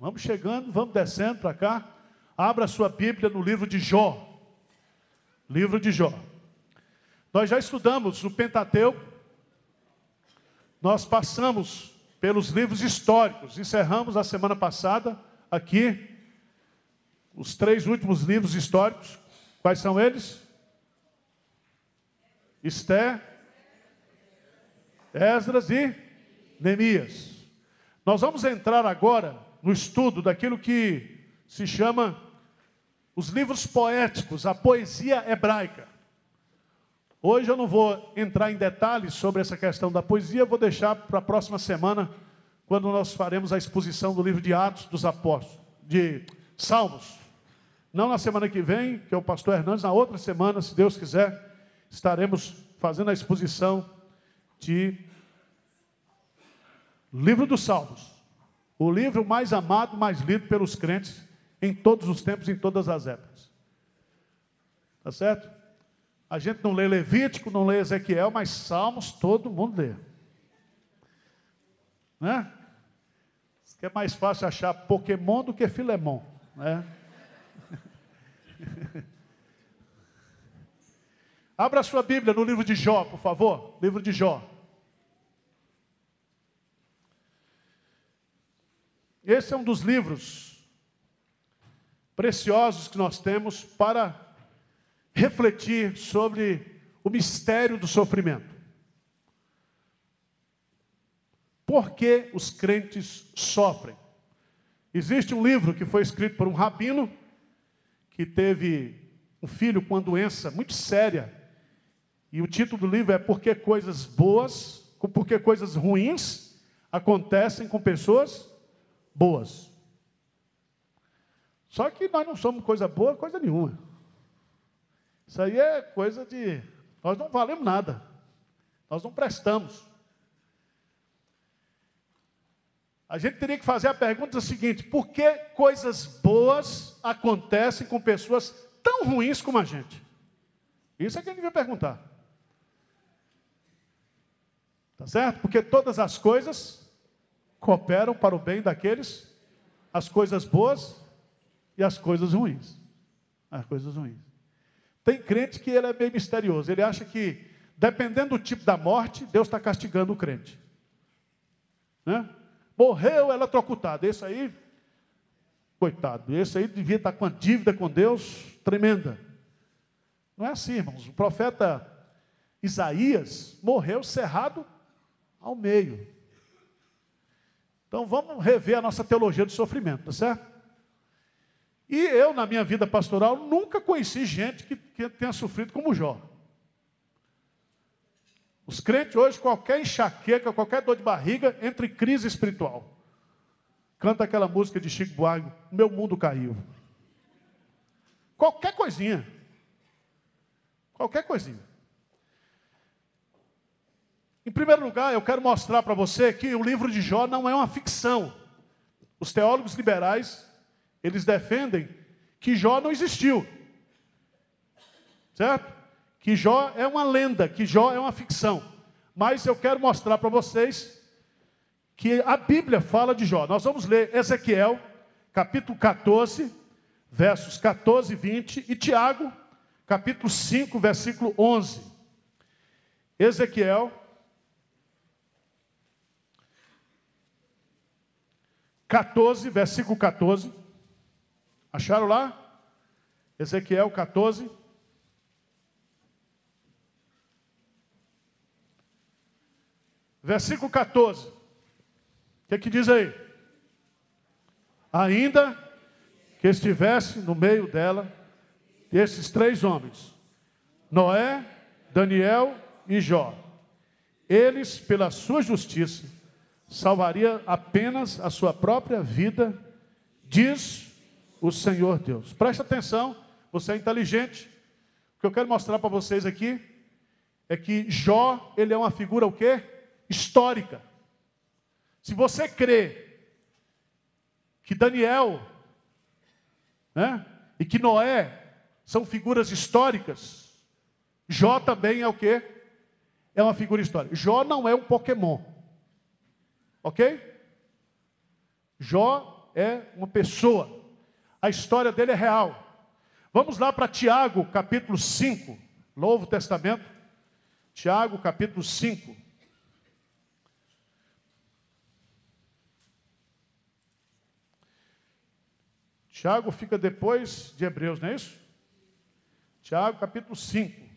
Vamos chegando, vamos descendo para cá. Abra sua Bíblia no livro de Jó. Livro de Jó. Nós já estudamos o Pentateuco. Nós passamos pelos livros históricos. Encerramos a semana passada aqui os três últimos livros históricos. Quais são eles? Esté, Esdras e Neemias. Nós vamos entrar agora no estudo daquilo que se chama os livros poéticos, a poesia hebraica. Hoje eu não vou entrar em detalhes sobre essa questão da poesia, vou deixar para a próxima semana, quando nós faremos a exposição do livro de Atos dos Apóstolos, de Salmos. Não na semana que vem, que é o pastor Hernandes, na outra semana, se Deus quiser, estaremos fazendo a exposição de Livro dos Salmos. O livro mais amado, mais lido pelos crentes em todos os tempos, em todas as épocas. Tá certo? A gente não lê Levítico, não lê Ezequiel, mas Salmos todo mundo lê. Né? que é mais fácil achar Pokémon do que Filemon, né? Abra sua Bíblia no livro de Jó, por favor. Livro de Jó. Esse é um dos livros preciosos que nós temos para refletir sobre o mistério do sofrimento. Por que os crentes sofrem? Existe um livro que foi escrito por um rabino que teve um filho com uma doença muito séria. E o título do livro é Por que coisas boas, por que coisas ruins acontecem com pessoas boas. Só que nós não somos coisa boa, coisa nenhuma. Isso aí é coisa de. Nós não valemos nada. Nós não prestamos. A gente teria que fazer a pergunta seguinte: por que coisas boas acontecem com pessoas tão ruins como a gente? Isso é que a gente devia perguntar. Tá certo? Porque todas as coisas cooperam para o bem daqueles, as coisas boas e as coisas ruins. As coisas ruins. Tem crente que ele é bem misterioso. Ele acha que, dependendo do tipo da morte, Deus está castigando o crente. Né? Morreu eletrocutado. Esse aí, coitado, esse aí devia estar com uma dívida com Deus tremenda. Não é assim, irmãos. O profeta Isaías morreu cerrado ao meio. Então vamos rever a nossa teologia do sofrimento, tá certo? E eu, na minha vida pastoral, nunca conheci gente que, que tenha sofrido como Jó. Os crentes hoje, qualquer enxaqueca, qualquer dor de barriga, entra em crise espiritual. Canta aquela música de Chico Buarque, Meu Mundo Caiu. Qualquer coisinha. Qualquer coisinha. Em primeiro lugar, eu quero mostrar para você que o livro de Jó não é uma ficção. Os teólogos liberais, eles defendem que Jó não existiu. Certo? que Jó é uma lenda, que Jó é uma ficção. Mas eu quero mostrar para vocês que a Bíblia fala de Jó. Nós vamos ler Ezequiel, capítulo 14, versos 14 e 20, e Tiago, capítulo 5, versículo 11. Ezequiel, 14, versículo 14. Acharam lá? Ezequiel 14, Versículo 14. O que, é que diz aí? Ainda que estivesse no meio dela esses três homens, Noé, Daniel e Jó. Eles, pela sua justiça, salvaria apenas a sua própria vida, diz o Senhor Deus. Preste atenção, você é inteligente. O que eu quero mostrar para vocês aqui é que Jó, ele é uma figura o quê? histórica. Se você crê que Daniel né, e que Noé são figuras históricas, Jó também é o quê? É uma figura histórica. Jó não é um Pokémon. Ok? Jó é uma pessoa. A história dele é real. Vamos lá para Tiago, capítulo 5, Novo Testamento. Tiago, capítulo 5. Tiago fica depois de Hebreus, não é isso? Tiago, capítulo 5.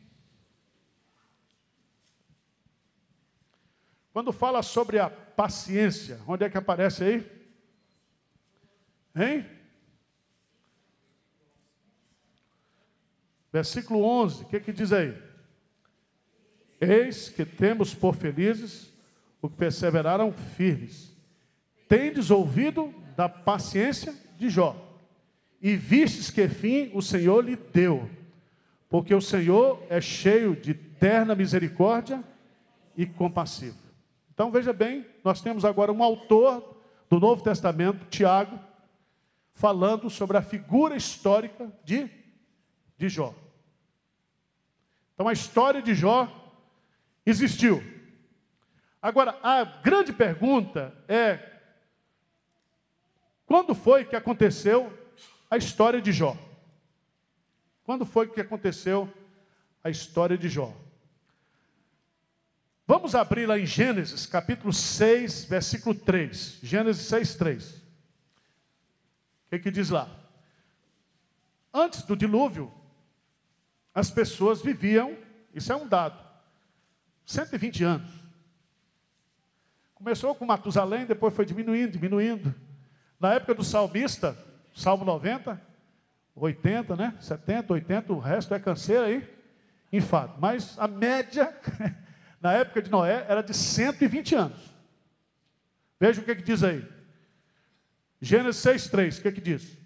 Quando fala sobre a paciência, onde é que aparece aí? Hein? Versículo 11, o que, que diz aí? Eis que temos por felizes o que perseveraram firmes. Tendes ouvido da paciência de Jó, e vistes que fim o Senhor lhe deu, porque o Senhor é cheio de terna misericórdia e compassivo. Então veja bem, nós temos agora um autor do Novo Testamento, Tiago, falando sobre a figura histórica de, de Jó. Então a história de Jó existiu. Agora, a grande pergunta é: quando foi que aconteceu a história de Jó? Quando foi que aconteceu a história de Jó? Vamos abrir lá em Gênesis, capítulo 6, versículo 3. Gênesis 6, 3. O que, que diz lá? Antes do dilúvio, as pessoas viviam, isso é um dado, 120 anos. Começou com Matusalém, depois foi diminuindo, diminuindo. Na época do salmista, Salmo 90, 80, né? 70, 80, o resto é canseira aí, enfado. Mas a média, na época de Noé, era de 120 anos. Veja o que, que diz aí. Gênesis 6,3, o que, que diz?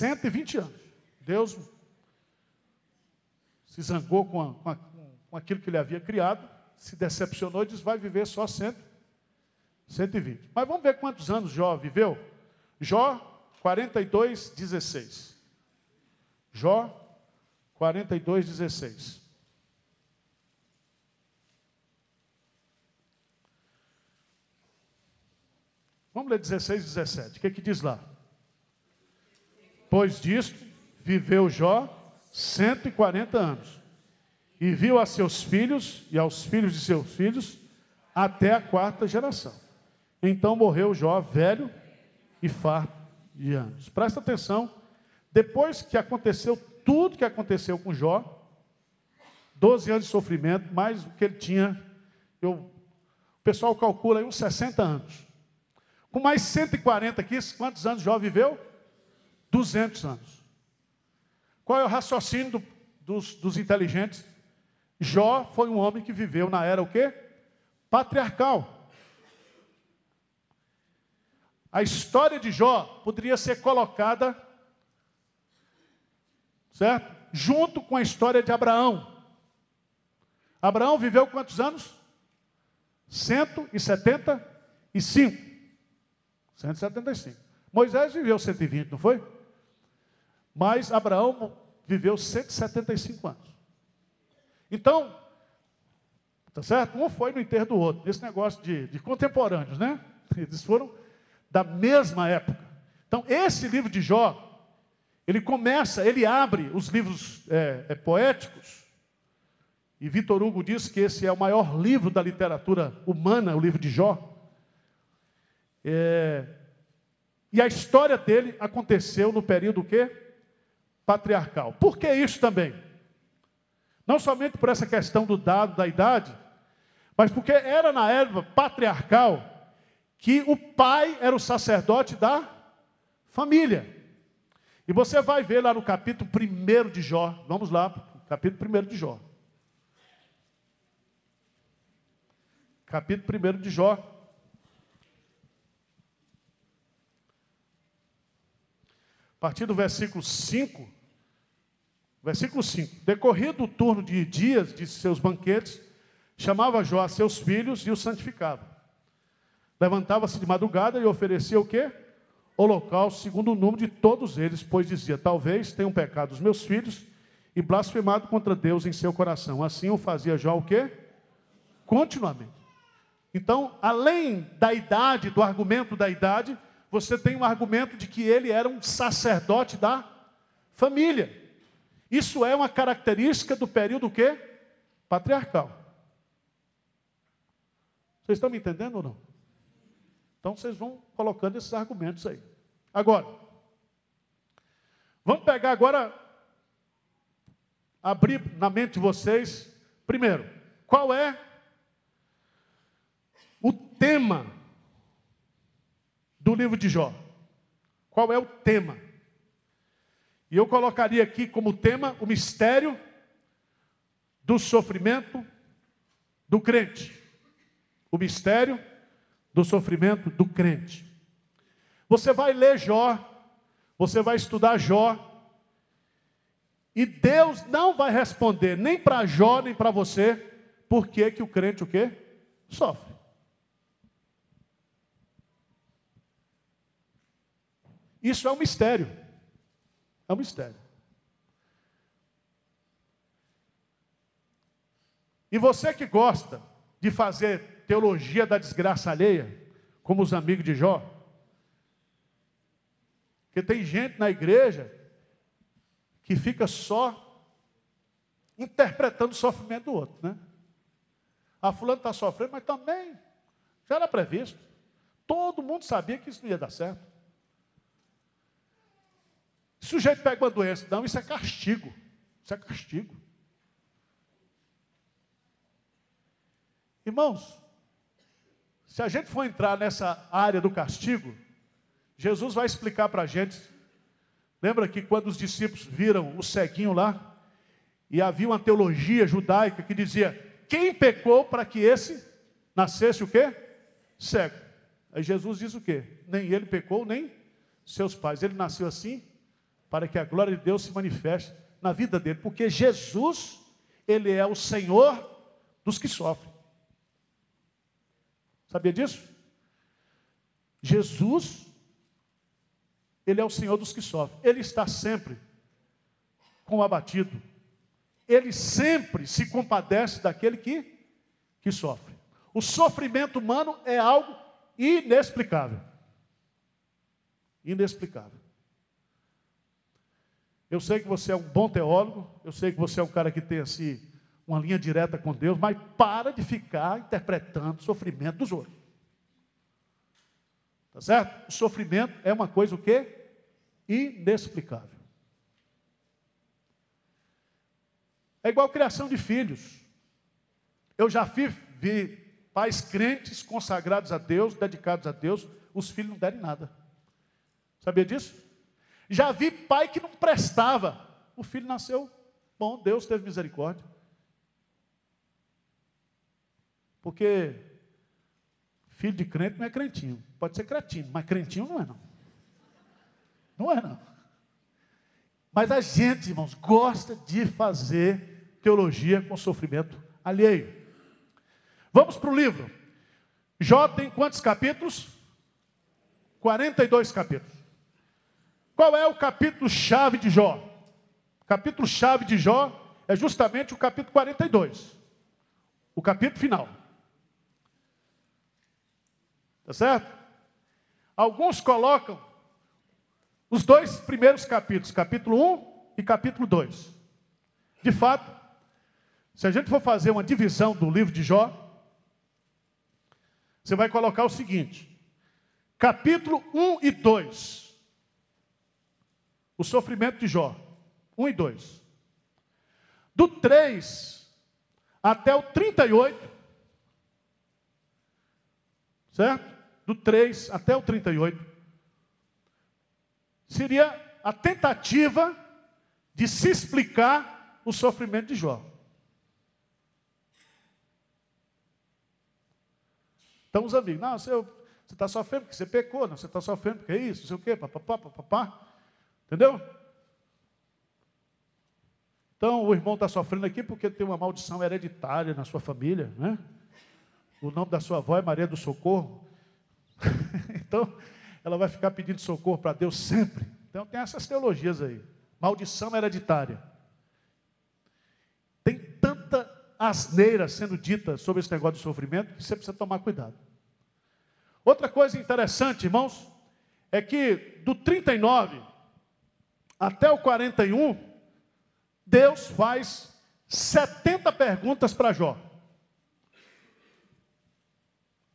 120 anos. Deus se zangou com, a, com, a, com aquilo que ele havia criado, se decepcionou e disse: vai viver só 100, 120. Mas vamos ver quantos anos Jó viveu? Jó, 42, 16. Jó, 42, 16. Vamos ler 16 17. O que, é que diz lá? Pois disto viveu Jó 140 anos. E viu a seus filhos e aos filhos de seus filhos até a quarta geração. Então morreu Jó velho e farto de anos. Presta atenção. Depois que aconteceu tudo que aconteceu com Jó, 12 anos de sofrimento, mais o que ele tinha, eu, o pessoal calcula aí uns 60 anos. Com mais 140 aqui, quantos anos Jó viveu? 200 anos. Qual é o raciocínio do, dos, dos inteligentes? Jó foi um homem que viveu na era o quê? Patriarcal. A história de Jó poderia ser colocada, certo? Junto com a história de Abraão. Abraão viveu quantos anos? 175. 175. Moisés viveu 120, não foi? Mas Abraão viveu 175 anos. Então, tá certo? Um foi no enterro do outro, esse negócio de, de contemporâneos, né? Eles foram da mesma época. Então, esse livro de Jó, ele começa, ele abre os livros é, é, poéticos, e Vitor Hugo diz que esse é o maior livro da literatura humana, o livro de Jó. É, e a história dele aconteceu no período o quê? patriarcal. Por que isso também? Não somente por essa questão do dado da idade, mas porque era na época patriarcal que o pai era o sacerdote da família. E você vai ver lá no capítulo 1 de Jó. Vamos lá, capítulo 1 de Jó. Capítulo 1 de Jó. A partir do versículo 5, Versículo 5: Decorrido o turno de dias de seus banquetes, chamava Jó a seus filhos e os santificava. Levantava-se de madrugada e oferecia o quê? holocausto segundo o número de todos eles, pois dizia: Talvez tenham pecado os meus filhos e blasfemado contra Deus em seu coração. Assim o fazia Jó o quê? Continuamente. Então, além da idade, do argumento da idade, você tem um argumento de que ele era um sacerdote da família. Isso é uma característica do período quê? Patriarcal. Vocês estão me entendendo ou não? Então vocês vão colocando esses argumentos aí. Agora, vamos pegar agora, abrir na mente de vocês, primeiro, qual é o tema do livro de Jó? Qual é o tema? E eu colocaria aqui como tema o mistério do sofrimento do crente. O mistério do sofrimento do crente. Você vai ler Jó, você vai estudar Jó, e Deus não vai responder nem para Jó, nem para você, por que, que o crente o quê? Sofre. Isso é um mistério. É um mistério. E você que gosta de fazer teologia da desgraça alheia, como os amigos de Jó, porque tem gente na igreja que fica só interpretando o sofrimento do outro, né? A fulano está sofrendo, mas também já era previsto. Todo mundo sabia que isso não ia dar certo. O sujeito pega uma doença, não, isso é castigo. Isso é castigo. Irmãos, se a gente for entrar nessa área do castigo, Jesus vai explicar para a gente. Lembra que quando os discípulos viram o ceguinho lá, e havia uma teologia judaica que dizia: quem pecou para que esse nascesse o quê? Cego. Aí Jesus diz o quê? Nem ele pecou, nem seus pais. Ele nasceu assim para que a glória de Deus se manifeste na vida dele, porque Jesus, ele é o Senhor dos que sofrem. Sabia disso? Jesus, ele é o Senhor dos que sofrem. Ele está sempre com o abatido. Ele sempre se compadece daquele que, que sofre. O sofrimento humano é algo inexplicável. Inexplicável. Eu sei que você é um bom teólogo, eu sei que você é um cara que tem assim uma linha direta com Deus, mas para de ficar interpretando o sofrimento dos outros. Tá certo? O sofrimento é uma coisa o quê? Inexplicável. É igual criação de filhos. Eu já vi, vi pais crentes consagrados a Deus, dedicados a Deus, os filhos não derem nada. Sabia disso? Já vi pai que não prestava. O filho nasceu bom, Deus teve misericórdia. Porque filho de crente não é crentinho. Pode ser cretino, mas crentinho não é não. Não é não. Mas a gente, irmãos, gosta de fazer teologia com sofrimento alheio. Vamos para o livro. Jó tem quantos capítulos? 42 capítulos. Qual é o capítulo-chave de Jó? Capítulo-chave de Jó é justamente o capítulo 42. O capítulo final. Tá certo? Alguns colocam os dois primeiros capítulos, capítulo 1 e capítulo 2. De fato, se a gente for fazer uma divisão do livro de Jó, você vai colocar o seguinte: capítulo 1 e 2 o sofrimento de Jó. 1 e 2. Do 3 até o 38. Certo? Do 3 até o 38. Seria a tentativa de se explicar o sofrimento de Jó. Então os amigos, não, você está sofrendo porque você pecou, não, você está sofrendo porque é isso, não sei o quê, papapá, papapá. Entendeu? Então, o irmão está sofrendo aqui porque tem uma maldição hereditária na sua família, né? O nome da sua avó é Maria do Socorro. então, ela vai ficar pedindo socorro para Deus sempre. Então tem essas teologias aí. Maldição hereditária. Tem tanta asneira sendo dita sobre esse negócio de sofrimento que você precisa tomar cuidado. Outra coisa interessante, irmãos, é que do 39 até o 41, Deus faz 70 perguntas para Jó.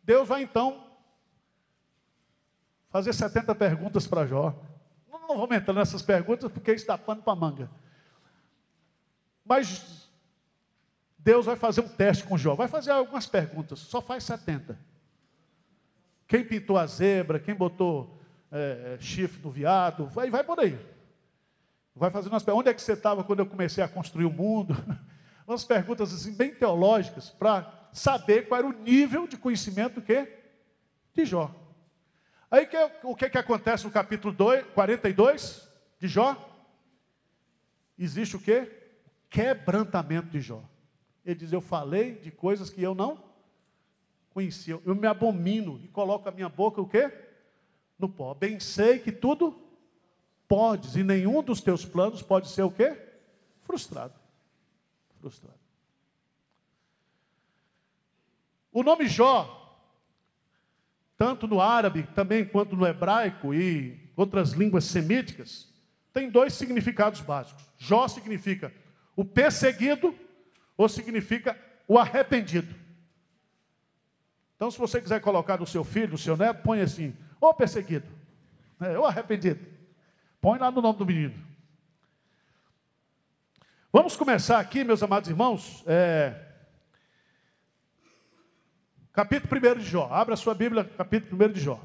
Deus vai então fazer 70 perguntas para Jó. Não, vou entrar nessas perguntas porque está pano para manga. Mas Deus vai fazer um teste com Jó. Vai fazer algumas perguntas, só faz 70. Quem pintou a zebra, quem botou é, chifre no viado, vai, vai por aí. Vai fazendo umas perguntas. Onde é que você estava quando eu comecei a construir o mundo? Umas perguntas assim, bem teológicas, para saber qual era o nível de conhecimento que de Jó. Aí que, o que, que acontece no capítulo 2, 42 de Jó? Existe o que? Quebrantamento de Jó. Ele diz: Eu falei de coisas que eu não conhecia. Eu me abomino e coloco a minha boca o quê? No pó. Bem sei que tudo podes, e nenhum dos teus planos pode ser o quê? Frustrado. Frustrado. O nome Jó, tanto no árabe também quanto no hebraico e outras línguas semíticas, tem dois significados básicos. Jó significa o perseguido ou significa o arrependido. Então, se você quiser colocar no seu filho, no seu neto, põe assim, ou perseguido, né, ou arrependido. Põe lá no nome do menino. Vamos começar aqui, meus amados irmãos, é... capítulo 1 de Jó. Abra sua Bíblia, capítulo 1 de Jó.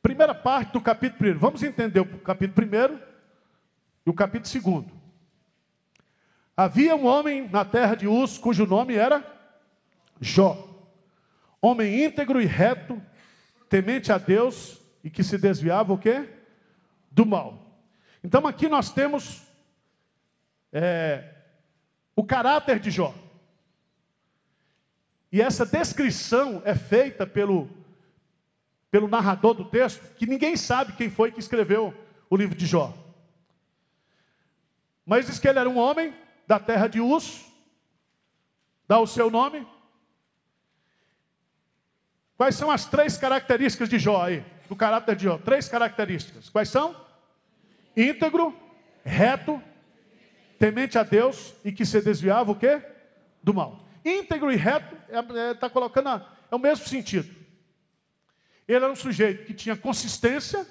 Primeira parte do capítulo 1. Vamos entender o capítulo 1 e o capítulo 2. Havia um homem na terra de Uz, cujo nome era Jó. Homem íntegro e reto, temente a Deus e que se desviava o quê? Do mal. Então aqui nós temos é, o caráter de Jó. E essa descrição é feita pelo, pelo narrador do texto, que ninguém sabe quem foi que escreveu o livro de Jó. Mas diz que ele era um homem da terra de Uz, dá o seu nome, Quais são as três características de Jó aí? Do caráter de Jó. Três características. Quais são? Íntegro, reto, temente a Deus e que se desviava o quê? Do mal. Íntegro e reto está é, é, tá colocando a, é o mesmo sentido. Ele era um sujeito que tinha consistência,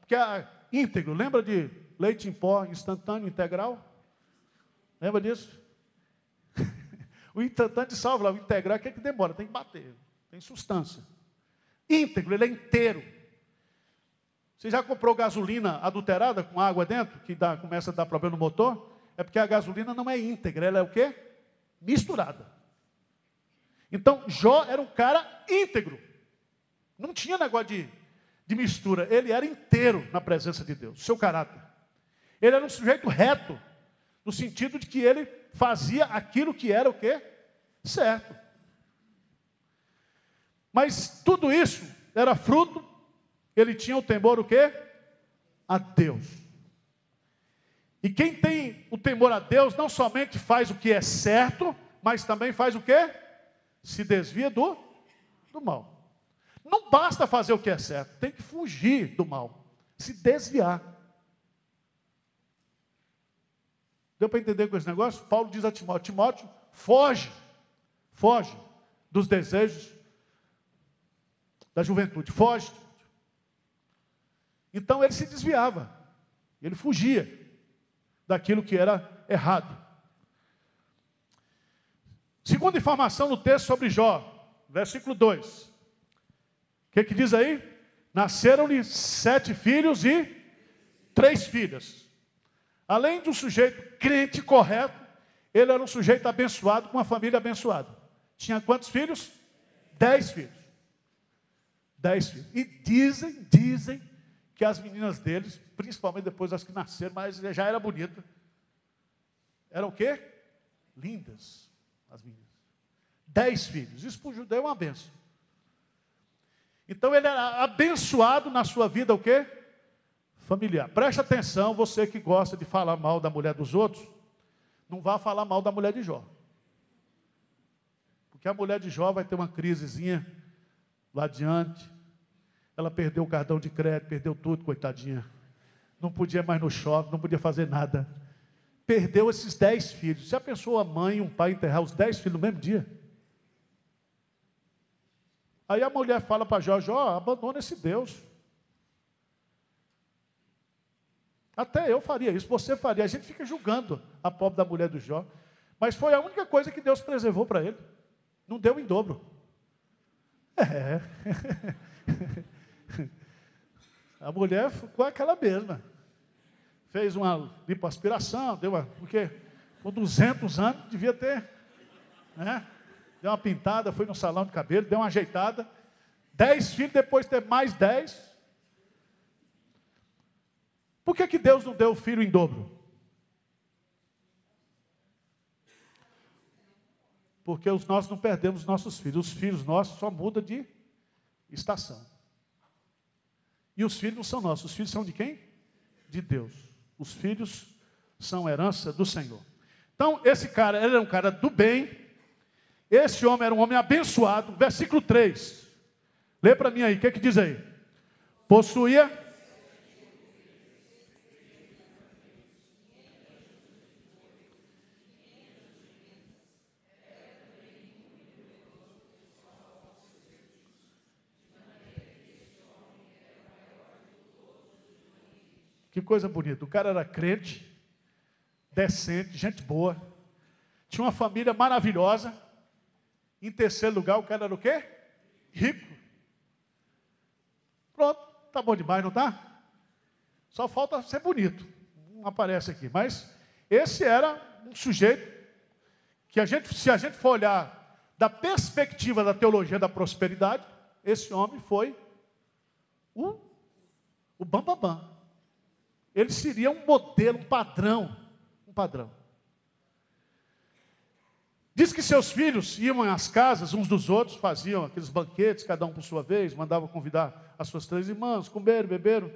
porque é íntegro, lembra de leite em pó instantâneo integral? Lembra disso? o instantâneo salva o integral é que, é que demora, tem que bater tem substância. Íntegro, ele é inteiro. Você já comprou gasolina adulterada com água dentro, que dá, começa a dar problema no motor? É porque a gasolina não é íntegra, ela é o quê? Misturada. Então, Jó era um cara íntegro. Não tinha negócio de, de mistura. Ele era inteiro na presença de Deus, seu caráter. Ele era um sujeito reto, no sentido de que ele fazia aquilo que era o quê? Certo. Mas tudo isso era fruto, ele tinha o temor o quê? A Deus. E quem tem o temor a Deus não somente faz o que é certo, mas também faz o quê? Se desvia do, do mal. Não basta fazer o que é certo, tem que fugir do mal, se desviar. Deu para entender com esse negócio? Paulo diz a Timóteo: Timóteo, foge, foge dos desejos da juventude, foge. Então ele se desviava, ele fugia daquilo que era errado. Segunda informação no texto sobre Jó, versículo 2. O que, que diz aí? Nasceram-lhe sete filhos e três filhas. Além de um sujeito crente correto, ele era um sujeito abençoado com uma família abençoada. Tinha quantos filhos? Dez filhos. Dez filhos. E dizem, dizem que as meninas deles, principalmente depois das que nasceram, mas já era bonita. Eram o quê? Lindas, as meninas. Dez filhos. Isso para o judeu é uma benção. Então ele era abençoado na sua vida o quê? Familiar. Preste atenção, você que gosta de falar mal da mulher dos outros, não vá falar mal da mulher de Jó. Porque a mulher de Jó vai ter uma crisezinha lá adiante. Ela perdeu o cartão de crédito, perdeu tudo, coitadinha. Não podia mais no shopping, não podia fazer nada. Perdeu esses dez filhos. Já pensou a mãe e um pai enterrar os dez filhos no mesmo dia? Aí a mulher fala para Jó, Jó, abandona esse Deus. Até eu faria isso, você faria. A gente fica julgando a pobre da mulher do Jó. Mas foi a única coisa que Deus preservou para ele. Não deu em dobro. É. A mulher ficou aquela mesma. Fez uma lipoaspiração, deu uma. Porque com 200 anos devia ter. Né? deu uma pintada, foi no salão de cabelo, deu uma ajeitada. Dez filhos, depois ter mais dez. Por que, que Deus não deu o filho em dobro? Porque os nós não perdemos nossos filhos. Os filhos nossos só mudam de estação. E os filhos não são nossos. Os filhos são de quem? De Deus. Os filhos são herança do Senhor. Então, esse cara, ele é um cara do bem, esse homem era um homem abençoado. Versículo 3. Lê para mim aí, o que, é que diz aí? Possuía. Que coisa bonita. O cara era crente, decente, gente boa, tinha uma família maravilhosa. Em terceiro lugar, o cara era o quê? Rico. Pronto, tá bom demais, não tá? Só falta ser bonito. Não aparece aqui, mas esse era um sujeito que a gente, se a gente for olhar da perspectiva da teologia da prosperidade, esse homem foi o, o bambambam. Bam, bam. Ele seria um modelo, um padrão, um padrão. Diz que seus filhos iam às casas uns dos outros, faziam aqueles banquetes, cada um por sua vez, mandavam convidar as suas três irmãs, comeram, beberam.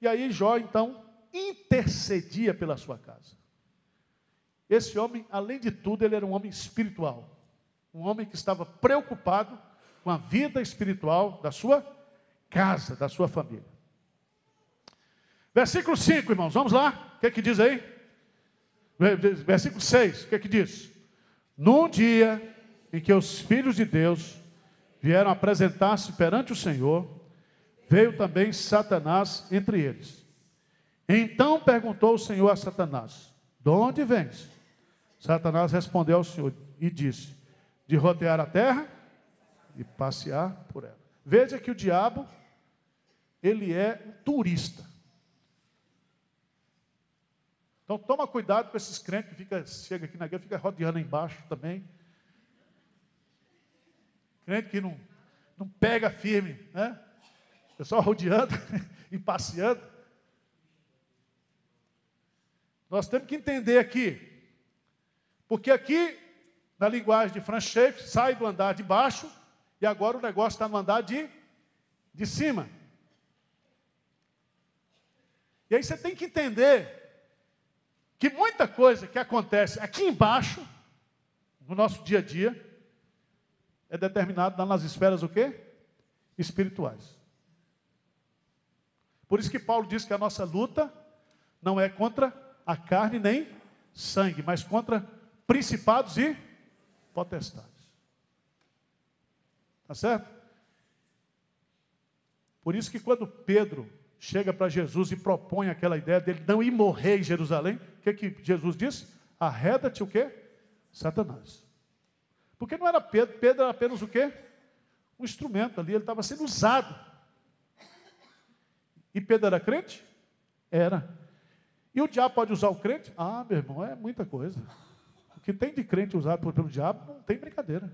E aí Jó, então, intercedia pela sua casa. Esse homem, além de tudo, ele era um homem espiritual. Um homem que estava preocupado com a vida espiritual da sua casa, da sua família. Versículo 5, irmãos, vamos lá. O que é que diz aí? Versículo 6, o que é que diz? Num dia em que os filhos de Deus vieram apresentar-se perante o Senhor, veio também Satanás entre eles. Então perguntou o Senhor a Satanás: De onde vens? Satanás respondeu ao Senhor e disse: De rodear a terra e passear por ela. Veja que o diabo, ele é um turista. Então toma cuidado com esses crentes que fica, chega aqui na igreja, fica rodeando embaixo também. Crente que não, não pega firme, né? Só rodeando e passeando. Nós temos que entender aqui, porque aqui, na linguagem de Franchef, sai do andar de baixo e agora o negócio está no andar de, de cima. E aí você tem que entender que muita coisa que acontece aqui embaixo, no nosso dia a dia, é determinado nas esferas o quê? Espirituais. Por isso que Paulo diz que a nossa luta não é contra a carne nem sangue, mas contra principados e potestades. Tá certo? Por isso que quando Pedro chega para Jesus e propõe aquela ideia dele não ir morrer em Jerusalém, o que, que Jesus disse? Arreda-te o quê? Satanás. Porque não era Pedro, Pedro era apenas o quê? Um instrumento ali, ele estava sendo usado. E Pedro era crente? Era. E o diabo pode usar o crente? Ah, meu irmão, é muita coisa. O que tem de crente usado pelo diabo não tem brincadeira.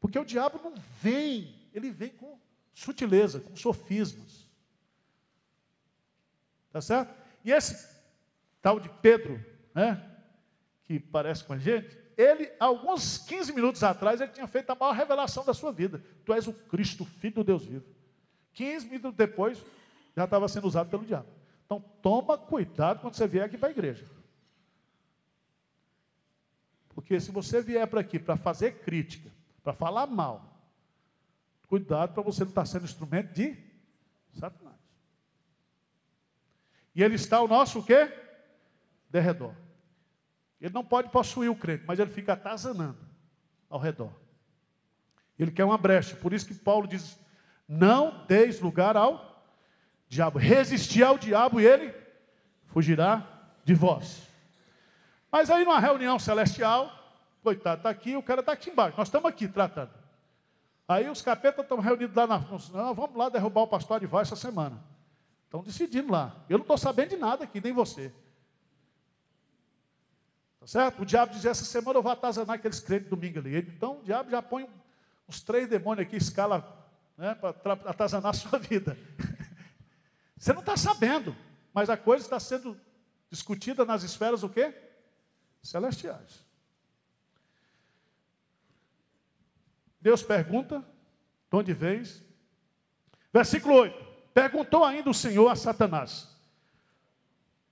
Porque o diabo não vem, ele vem com sutileza, com sofismas. Tá certo? E esse tal de Pedro, né, que parece com a gente, ele, alguns 15 minutos atrás, ele tinha feito a maior revelação da sua vida. Tu és o Cristo, filho do Deus vivo. 15 minutos depois, já estava sendo usado pelo diabo. Então, toma cuidado quando você vier aqui para a igreja. Porque se você vier para aqui para fazer crítica, para falar mal, cuidado para você não estar sendo instrumento de Satanás. E ele está ao nosso o quê? Derredor. Ele não pode possuir o crente, mas ele fica atazanando ao redor. Ele quer uma brecha. Por isso que Paulo diz: não deis lugar ao diabo. Resistir ao diabo e ele fugirá de vós. Mas aí numa reunião celestial, coitado, está aqui, o cara está aqui embaixo. Nós estamos aqui tratando. Aí os capetas estão reunidos lá na. Não, vamos lá derrubar o pastor de essa semana. Estão decidindo lá. Eu não estou sabendo de nada aqui, nem você. Tá certo? O diabo dizia, essa semana eu vou atazanar aqueles crentes domingo ali. Então o diabo já põe uns três demônios aqui, escala, né, para atazanar a sua vida. Você não está sabendo, mas a coisa está sendo discutida nas esferas o quê? Celestiais. Deus pergunta, de onde vens? Versículo 8. Perguntou ainda o Senhor a Satanás.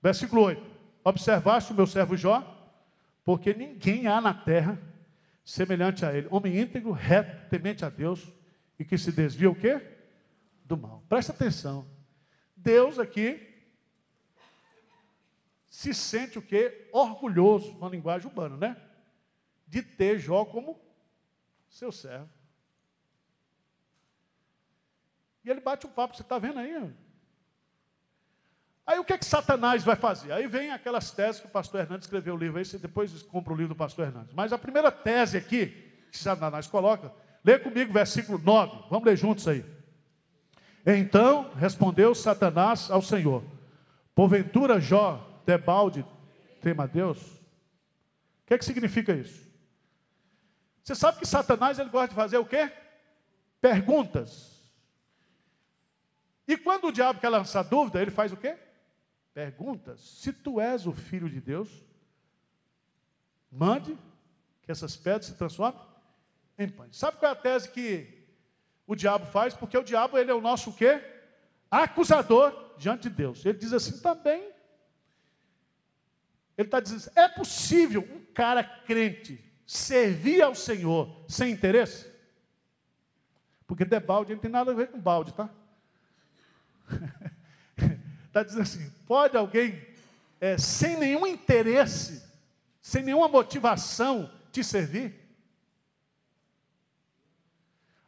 Versículo 8. Observaste o meu servo Jó? Porque ninguém há na terra semelhante a ele. Homem íntegro, reto, temente a Deus e que se desvia o quê? Do mal. Presta atenção. Deus aqui se sente o quê? Orgulhoso, na linguagem urbana, né? De ter Jó como seu servo. E ele bate um papo, você está vendo aí? Aí o que é que Satanás vai fazer? Aí vem aquelas teses que o pastor Hernandes escreveu o livro aí, você depois compra o livro do pastor Hernandes. Mas a primeira tese aqui, que Satanás coloca, lê comigo versículo 9, vamos ler juntos aí. Então respondeu Satanás ao Senhor: Porventura Jó, debalde, tema a Deus? O que é que significa isso? Você sabe que Satanás ele gosta de fazer o quê? Perguntas. E quando o diabo quer lançar dúvida, ele faz o quê? Perguntas. Se tu és o filho de Deus, mande que essas pedras se transformem em pães. Sabe qual é a tese que o diabo faz? Porque o diabo ele é o nosso o quê? Acusador diante de Deus. Ele diz assim também. Ele está dizendo, é possível um cara crente servir ao Senhor sem interesse? Porque debalde não tem nada a ver com balde, tá? Está dizendo assim: pode alguém, é, sem nenhum interesse, sem nenhuma motivação, te servir?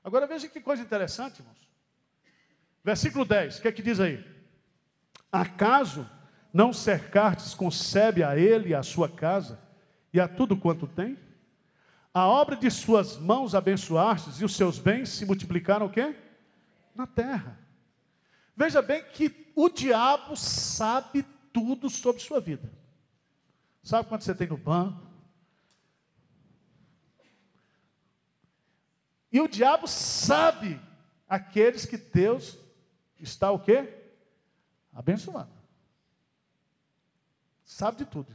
Agora veja que coisa interessante, irmãos. Versículo 10, o que é que diz aí? Acaso não cercastes concebe a ele a sua casa e a tudo quanto tem? A obra de suas mãos abençoastes e os seus bens se multiplicaram o quê? Na terra. Veja bem que o diabo sabe tudo sobre sua vida. Sabe quanto você tem no banco? E o diabo sabe aqueles que Deus está o quê? Abençoando. Sabe de tudo.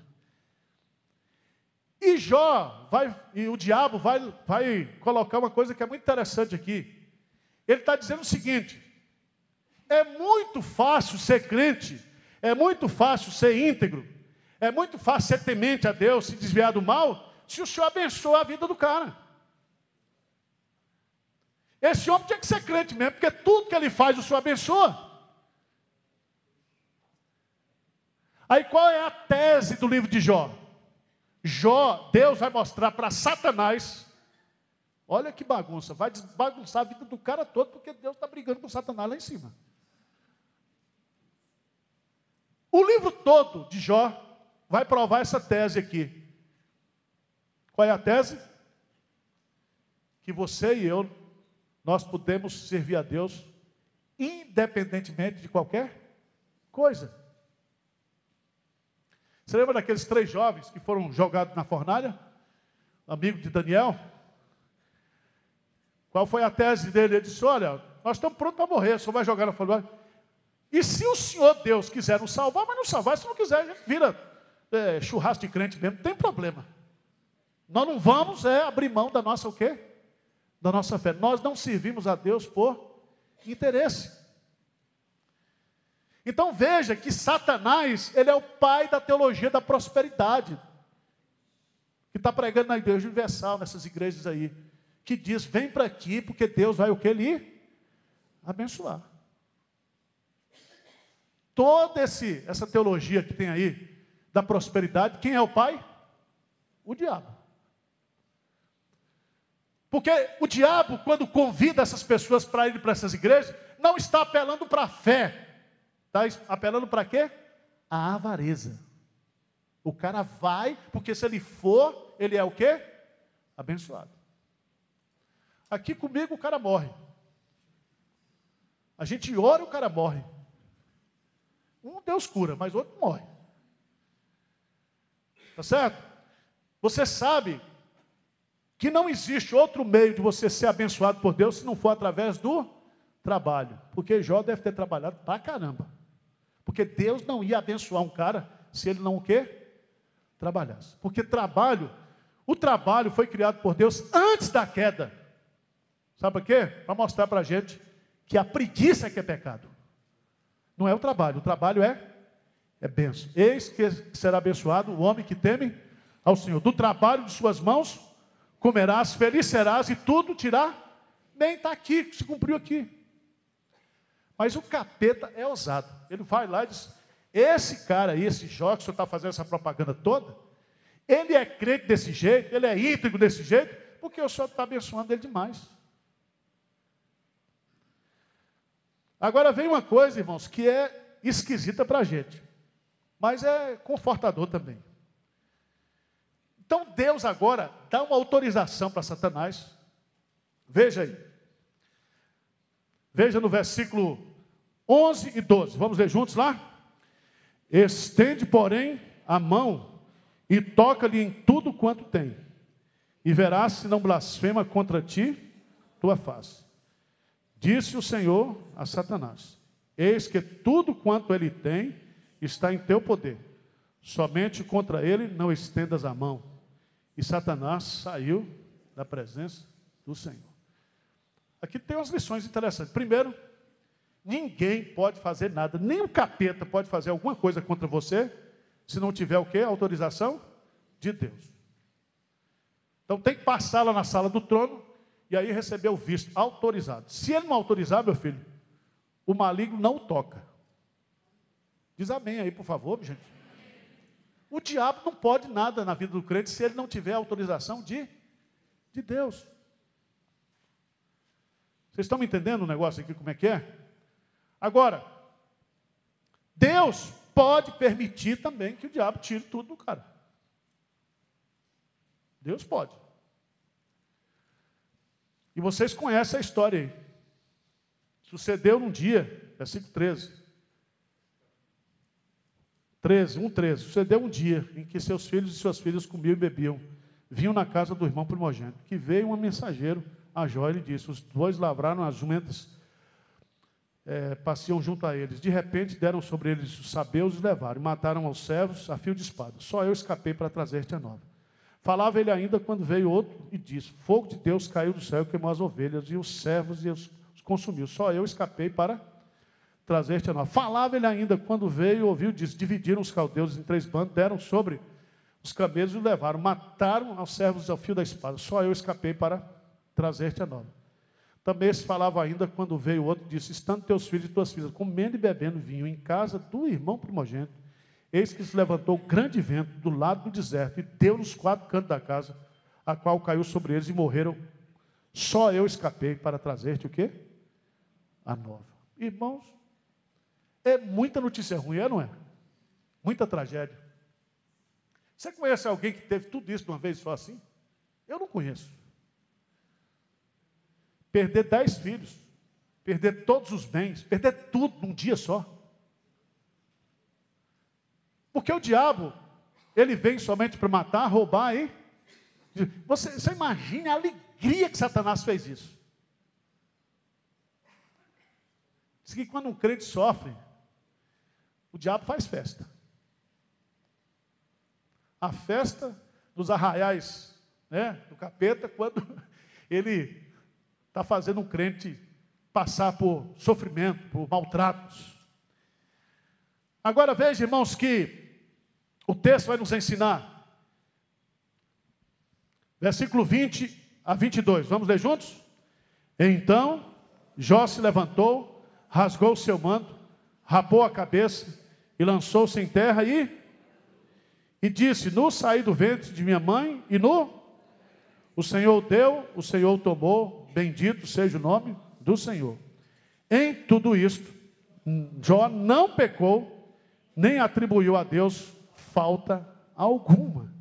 E Jó vai, e o diabo vai, vai colocar uma coisa que é muito interessante aqui. Ele está dizendo o seguinte: é muito fácil ser crente, é muito fácil ser íntegro, é muito fácil ser temente a Deus, se desviar do mal, se o Senhor abençoa a vida do cara. Esse homem tinha que ser crente mesmo, porque tudo que ele faz o Senhor abençoa. Aí qual é a tese do livro de Jó? Jó, Deus vai mostrar para Satanás. Olha que bagunça, vai bagunçar a vida do cara todo, porque Deus está brigando com Satanás lá em cima. O livro todo de Jó vai provar essa tese aqui. Qual é a tese? Que você e eu, nós podemos servir a Deus independentemente de qualquer coisa. Você lembra daqueles três jovens que foram jogados na fornalha? Amigo de Daniel? Qual foi a tese dele? Ele disse: Olha, nós estamos prontos para morrer, só vai jogar na fornalha. E se o Senhor Deus quiser nos salvar, mas não salvar, se não quiser, a gente vira é, churrasco de crente mesmo, não tem problema. Nós não vamos é abrir mão da nossa o quê? Da nossa fé. Nós não servimos a Deus por interesse. Então veja que Satanás, ele é o pai da teologia da prosperidade. Que está pregando na igreja universal, nessas igrejas aí. Que diz, vem para aqui, porque Deus vai o que? Lhe abençoar. Toda esse, essa teologia que tem aí, da prosperidade, quem é o pai? O diabo. Porque o diabo, quando convida essas pessoas para ir para essas igrejas, não está apelando para a fé. Está apelando para quê? A avareza. O cara vai, porque se ele for, ele é o quê? Abençoado. Aqui comigo o cara morre. A gente ora o cara morre. Um Deus cura, mas outro morre. Tá certo? Você sabe que não existe outro meio de você ser abençoado por Deus se não for através do trabalho. Porque Jó deve ter trabalhado pra caramba. Porque Deus não ia abençoar um cara se ele não o quê? Trabalhasse. Porque trabalho, o trabalho foi criado por Deus antes da queda. Sabe por quê? Para mostrar para a gente que a preguiça é que é pecado. Não é o trabalho, o trabalho é é benção. Eis que será abençoado o homem que teme ao Senhor. Do trabalho de suas mãos comerás, feliz serás e tudo tirar. Nem está aqui, se cumpriu aqui. Mas o capeta é ousado. Ele vai lá e diz: esse cara aí, esse Jó, que o senhor está fazendo essa propaganda toda, ele é crente desse jeito, ele é íntegro desse jeito, porque o senhor está abençoando ele demais. Agora vem uma coisa, irmãos, que é esquisita para a gente, mas é confortador também. Então Deus agora dá uma autorização para Satanás. Veja aí. Veja no versículo 11 e 12. Vamos ler juntos lá? Estende, porém, a mão e toca-lhe em tudo quanto tem, e verás se não blasfema contra ti tua face. Disse o Senhor a Satanás: Eis que tudo quanto ele tem está em teu poder, somente contra ele não estendas a mão. E Satanás saiu da presença do Senhor. Aqui tem umas lições interessantes. Primeiro, ninguém pode fazer nada, nem o capeta pode fazer alguma coisa contra você, se não tiver o quê? Autorização de Deus. Então tem que passar lá na sala do trono e aí receber o visto autorizado. Se ele não autorizar, meu filho, o maligno não toca. Diz amém aí, por favor, gente. O diabo não pode nada na vida do crente se ele não tiver autorização de, de Deus. Vocês estão me entendendo o negócio aqui, como é que é? Agora, Deus pode permitir também que o diabo tire tudo do cara. Deus pode. E vocês conhecem a história aí. Sucedeu num dia, versículo 13. 13, 1, 13. Sucedeu um dia em que seus filhos e suas filhas comiam e bebiam. Vinham na casa do irmão primogênito, que veio um mensageiro a Jó e disse: Os dois lavraram as jumentas, é, junto a eles. De repente deram sobre eles os sabeus e levaram, e mataram aos servos a fio de espada. Só eu escapei para trazer-te a nova. Falava ele ainda quando veio outro e disse: Fogo de Deus caiu do céu e queimou as ovelhas e os servos e os consumiu. Só eu escapei para trazer-te a nós. Falava ele ainda, quando veio, ouviu, disse, dividiram os caldeus em três bandos, deram sobre os camelos e o levaram, mataram aos servos ao fio da espada. Só eu escapei para trazer-te a nova. Também se falava ainda, quando veio outro, disse, estando teus filhos e tuas filhas comendo e bebendo vinho em casa do irmão primogênito, eis que se levantou grande vento do lado do deserto e deu nos quatro cantos da casa, a qual caiu sobre eles e morreram. Só eu escapei para trazer-te o quê? A nova. Irmãos, é muita notícia ruim, é não é? Muita tragédia. Você conhece alguém que teve tudo isso de uma vez só assim? Eu não conheço. Perder dez filhos, perder todos os bens, perder tudo num dia só. Porque o diabo, ele vem somente para matar, roubar e. Você, você imagina a alegria que Satanás fez isso. Diz que quando um crente sofre, o diabo faz festa. A festa dos arraiais né, do capeta quando ele está fazendo um crente passar por sofrimento, por maltratos. Agora veja, irmãos, que o texto vai nos ensinar. Versículo 20 a 22. Vamos ler juntos? Então Jó se levantou, rasgou o seu manto, rapou a cabeça e lançou-se em terra e e disse: No saí do ventre de minha mãe e no o Senhor deu, o Senhor tomou, bendito seja o nome do Senhor. Em tudo isto, Jó não pecou, nem atribuiu a Deus falta alguma.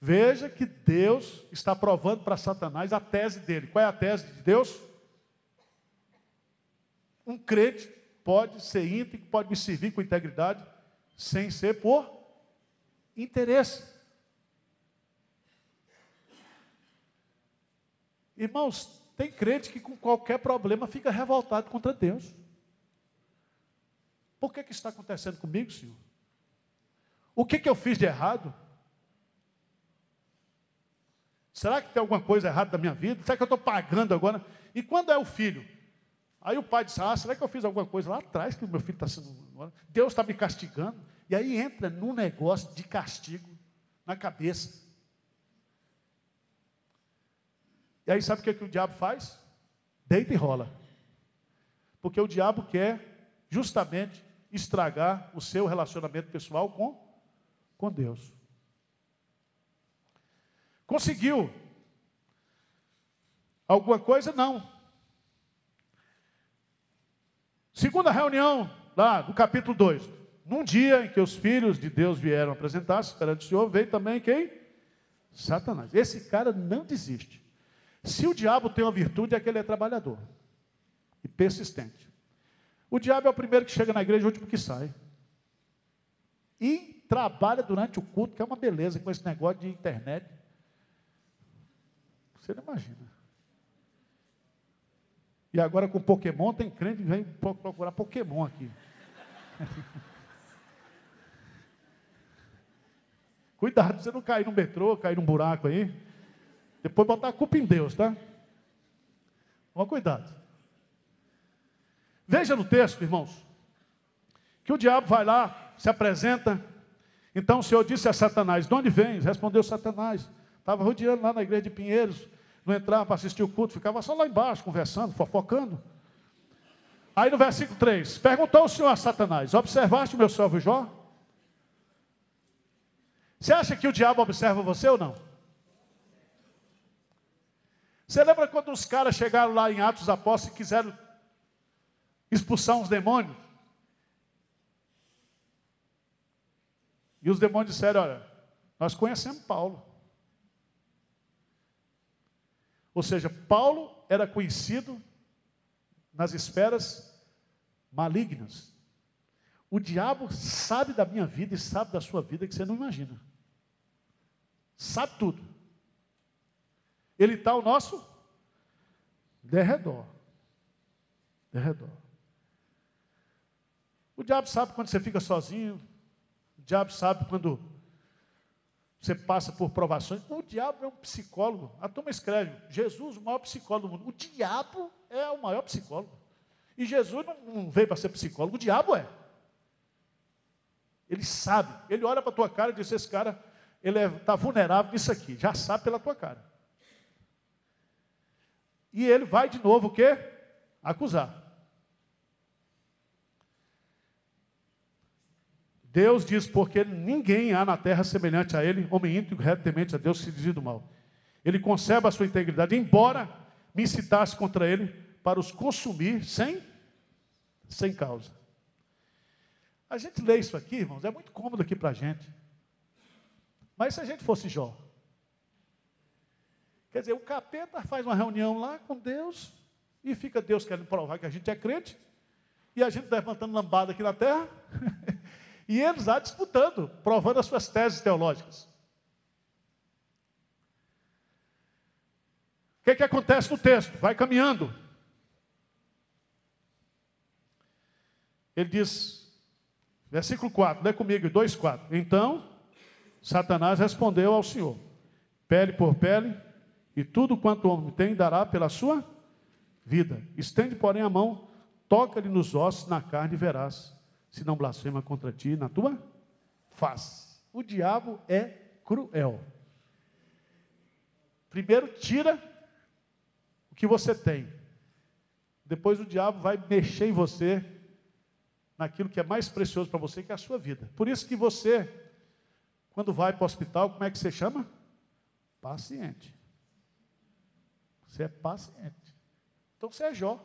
Veja que Deus está provando para Satanás a tese dele. Qual é a tese de Deus? Um crente pode ser íntegro, pode me servir com integridade, sem ser por interesse. Irmãos, tem crente que com qualquer problema fica revoltado contra Deus. Por que, que está acontecendo comigo, Senhor? O que, que eu fiz de errado? Será que tem alguma coisa errada na minha vida? Será que eu estou pagando agora? E quando é o filho? Aí o pai diz: Ah, será que eu fiz alguma coisa lá atrás que o meu filho está sendo. Deus está me castigando. E aí entra num negócio de castigo na cabeça. E aí sabe o que, que o diabo faz? Deita e rola. Porque o diabo quer justamente estragar o seu relacionamento pessoal com, com Deus. Conseguiu alguma coisa? Não. Segunda reunião, lá no capítulo 2. Num dia em que os filhos de Deus vieram apresentar-se perante o Senhor, veio também quem? Satanás. Esse cara não desiste. Se o diabo tem uma virtude, é que ele é trabalhador e persistente. O diabo é o primeiro que chega na igreja o último que sai. E trabalha durante o culto, que é uma beleza com esse negócio de internet. Você não imagina. E agora com Pokémon, tem crente que vem procurar Pokémon aqui. Cuidado, você não cair no metrô, cair num buraco aí. Depois botar a culpa em Deus, tá? Toma cuidado. Veja no texto, irmãos, que o diabo vai lá, se apresenta. Então o Senhor disse a Satanás: De onde vens? Respondeu Satanás. Estava rodeando lá na igreja de Pinheiros não entrava para assistir o culto, ficava só lá embaixo, conversando, fofocando. Aí no versículo 3, perguntou o Senhor a Satanás: Observaste o meu servo Jó? Você acha que o diabo observa você ou não? Você lembra quando os caras chegaram lá em Atos Apóstolos e quiseram expulsar uns demônios? E os demônios disseram: Olha, nós conhecemos Paulo. Ou seja, Paulo era conhecido nas esferas malignas. O diabo sabe da minha vida e sabe da sua vida que você não imagina. Sabe tudo. Ele está ao nosso derredor. Derredor. O diabo sabe quando você fica sozinho. O diabo sabe quando você passa por provações. O diabo é um psicólogo. A turma escreve: Jesus, o maior psicólogo do mundo. O diabo é o maior psicólogo. E Jesus não veio para ser psicólogo, o diabo é. Ele sabe, ele olha para a tua cara e diz: Esse cara, ele está é, vulnerável nisso aqui, já sabe pela tua cara. E ele vai de novo o quê? Acusar. Deus diz, porque ninguém há na terra semelhante a ele, homem íntegro, reto, a Deus, se desvia do mal. Ele conserva a sua integridade, embora me incitasse contra ele para os consumir sem, sem causa. A gente lê isso aqui, irmãos, é muito cômodo aqui para a gente. Mas se a gente fosse Jó? Quer dizer, o capeta faz uma reunião lá com Deus e fica Deus querendo provar que a gente é crente e a gente levantando lambada aqui na terra. E eles lá disputando, provando as suas teses teológicas. O que, que acontece no texto? Vai caminhando. Ele diz, versículo 4, lê comigo, 2, 4. Então, Satanás respondeu ao Senhor: Pele por pele, e tudo quanto o homem tem dará pela sua vida. Estende, porém, a mão, toca-lhe nos ossos, na carne, e verás, se não blasfema contra ti na tua face. O diabo é cruel. Primeiro, tira o que você tem. Depois, o diabo vai mexer em você, naquilo que é mais precioso para você, que é a sua vida. Por isso que você, quando vai para o hospital, como é que você chama? Paciente. Você é paciente. Então você é Jó.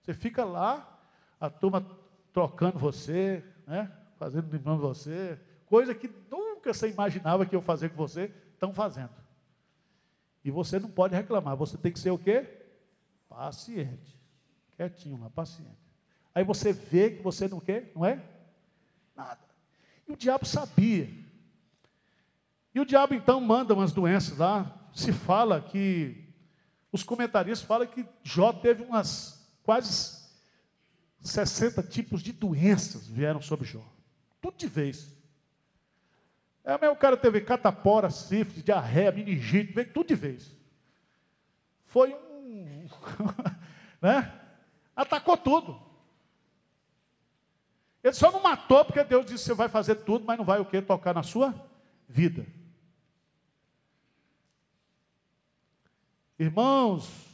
Você fica lá, a turma trocando você, né? fazendo de você, coisa que nunca você imaginava que eu fazer com você, estão fazendo. E você não pode reclamar, você tem que ser o quê? Paciente. Quietinho lá, paciente. Aí você vê que você não quer, não é? Nada. E o diabo sabia. E o diabo então manda umas doenças lá. Se fala que os comentaristas falam que Jó teve umas quase 60 tipos de doenças vieram sobre Jó. Tudo de vez. É, o cara teve catapora, sífilis, diarreia, meningite, veio tudo de vez. Foi um. né? Atacou tudo. Ele só não matou porque Deus disse: você vai fazer tudo, mas não vai o que? Tocar na sua vida. Irmãos,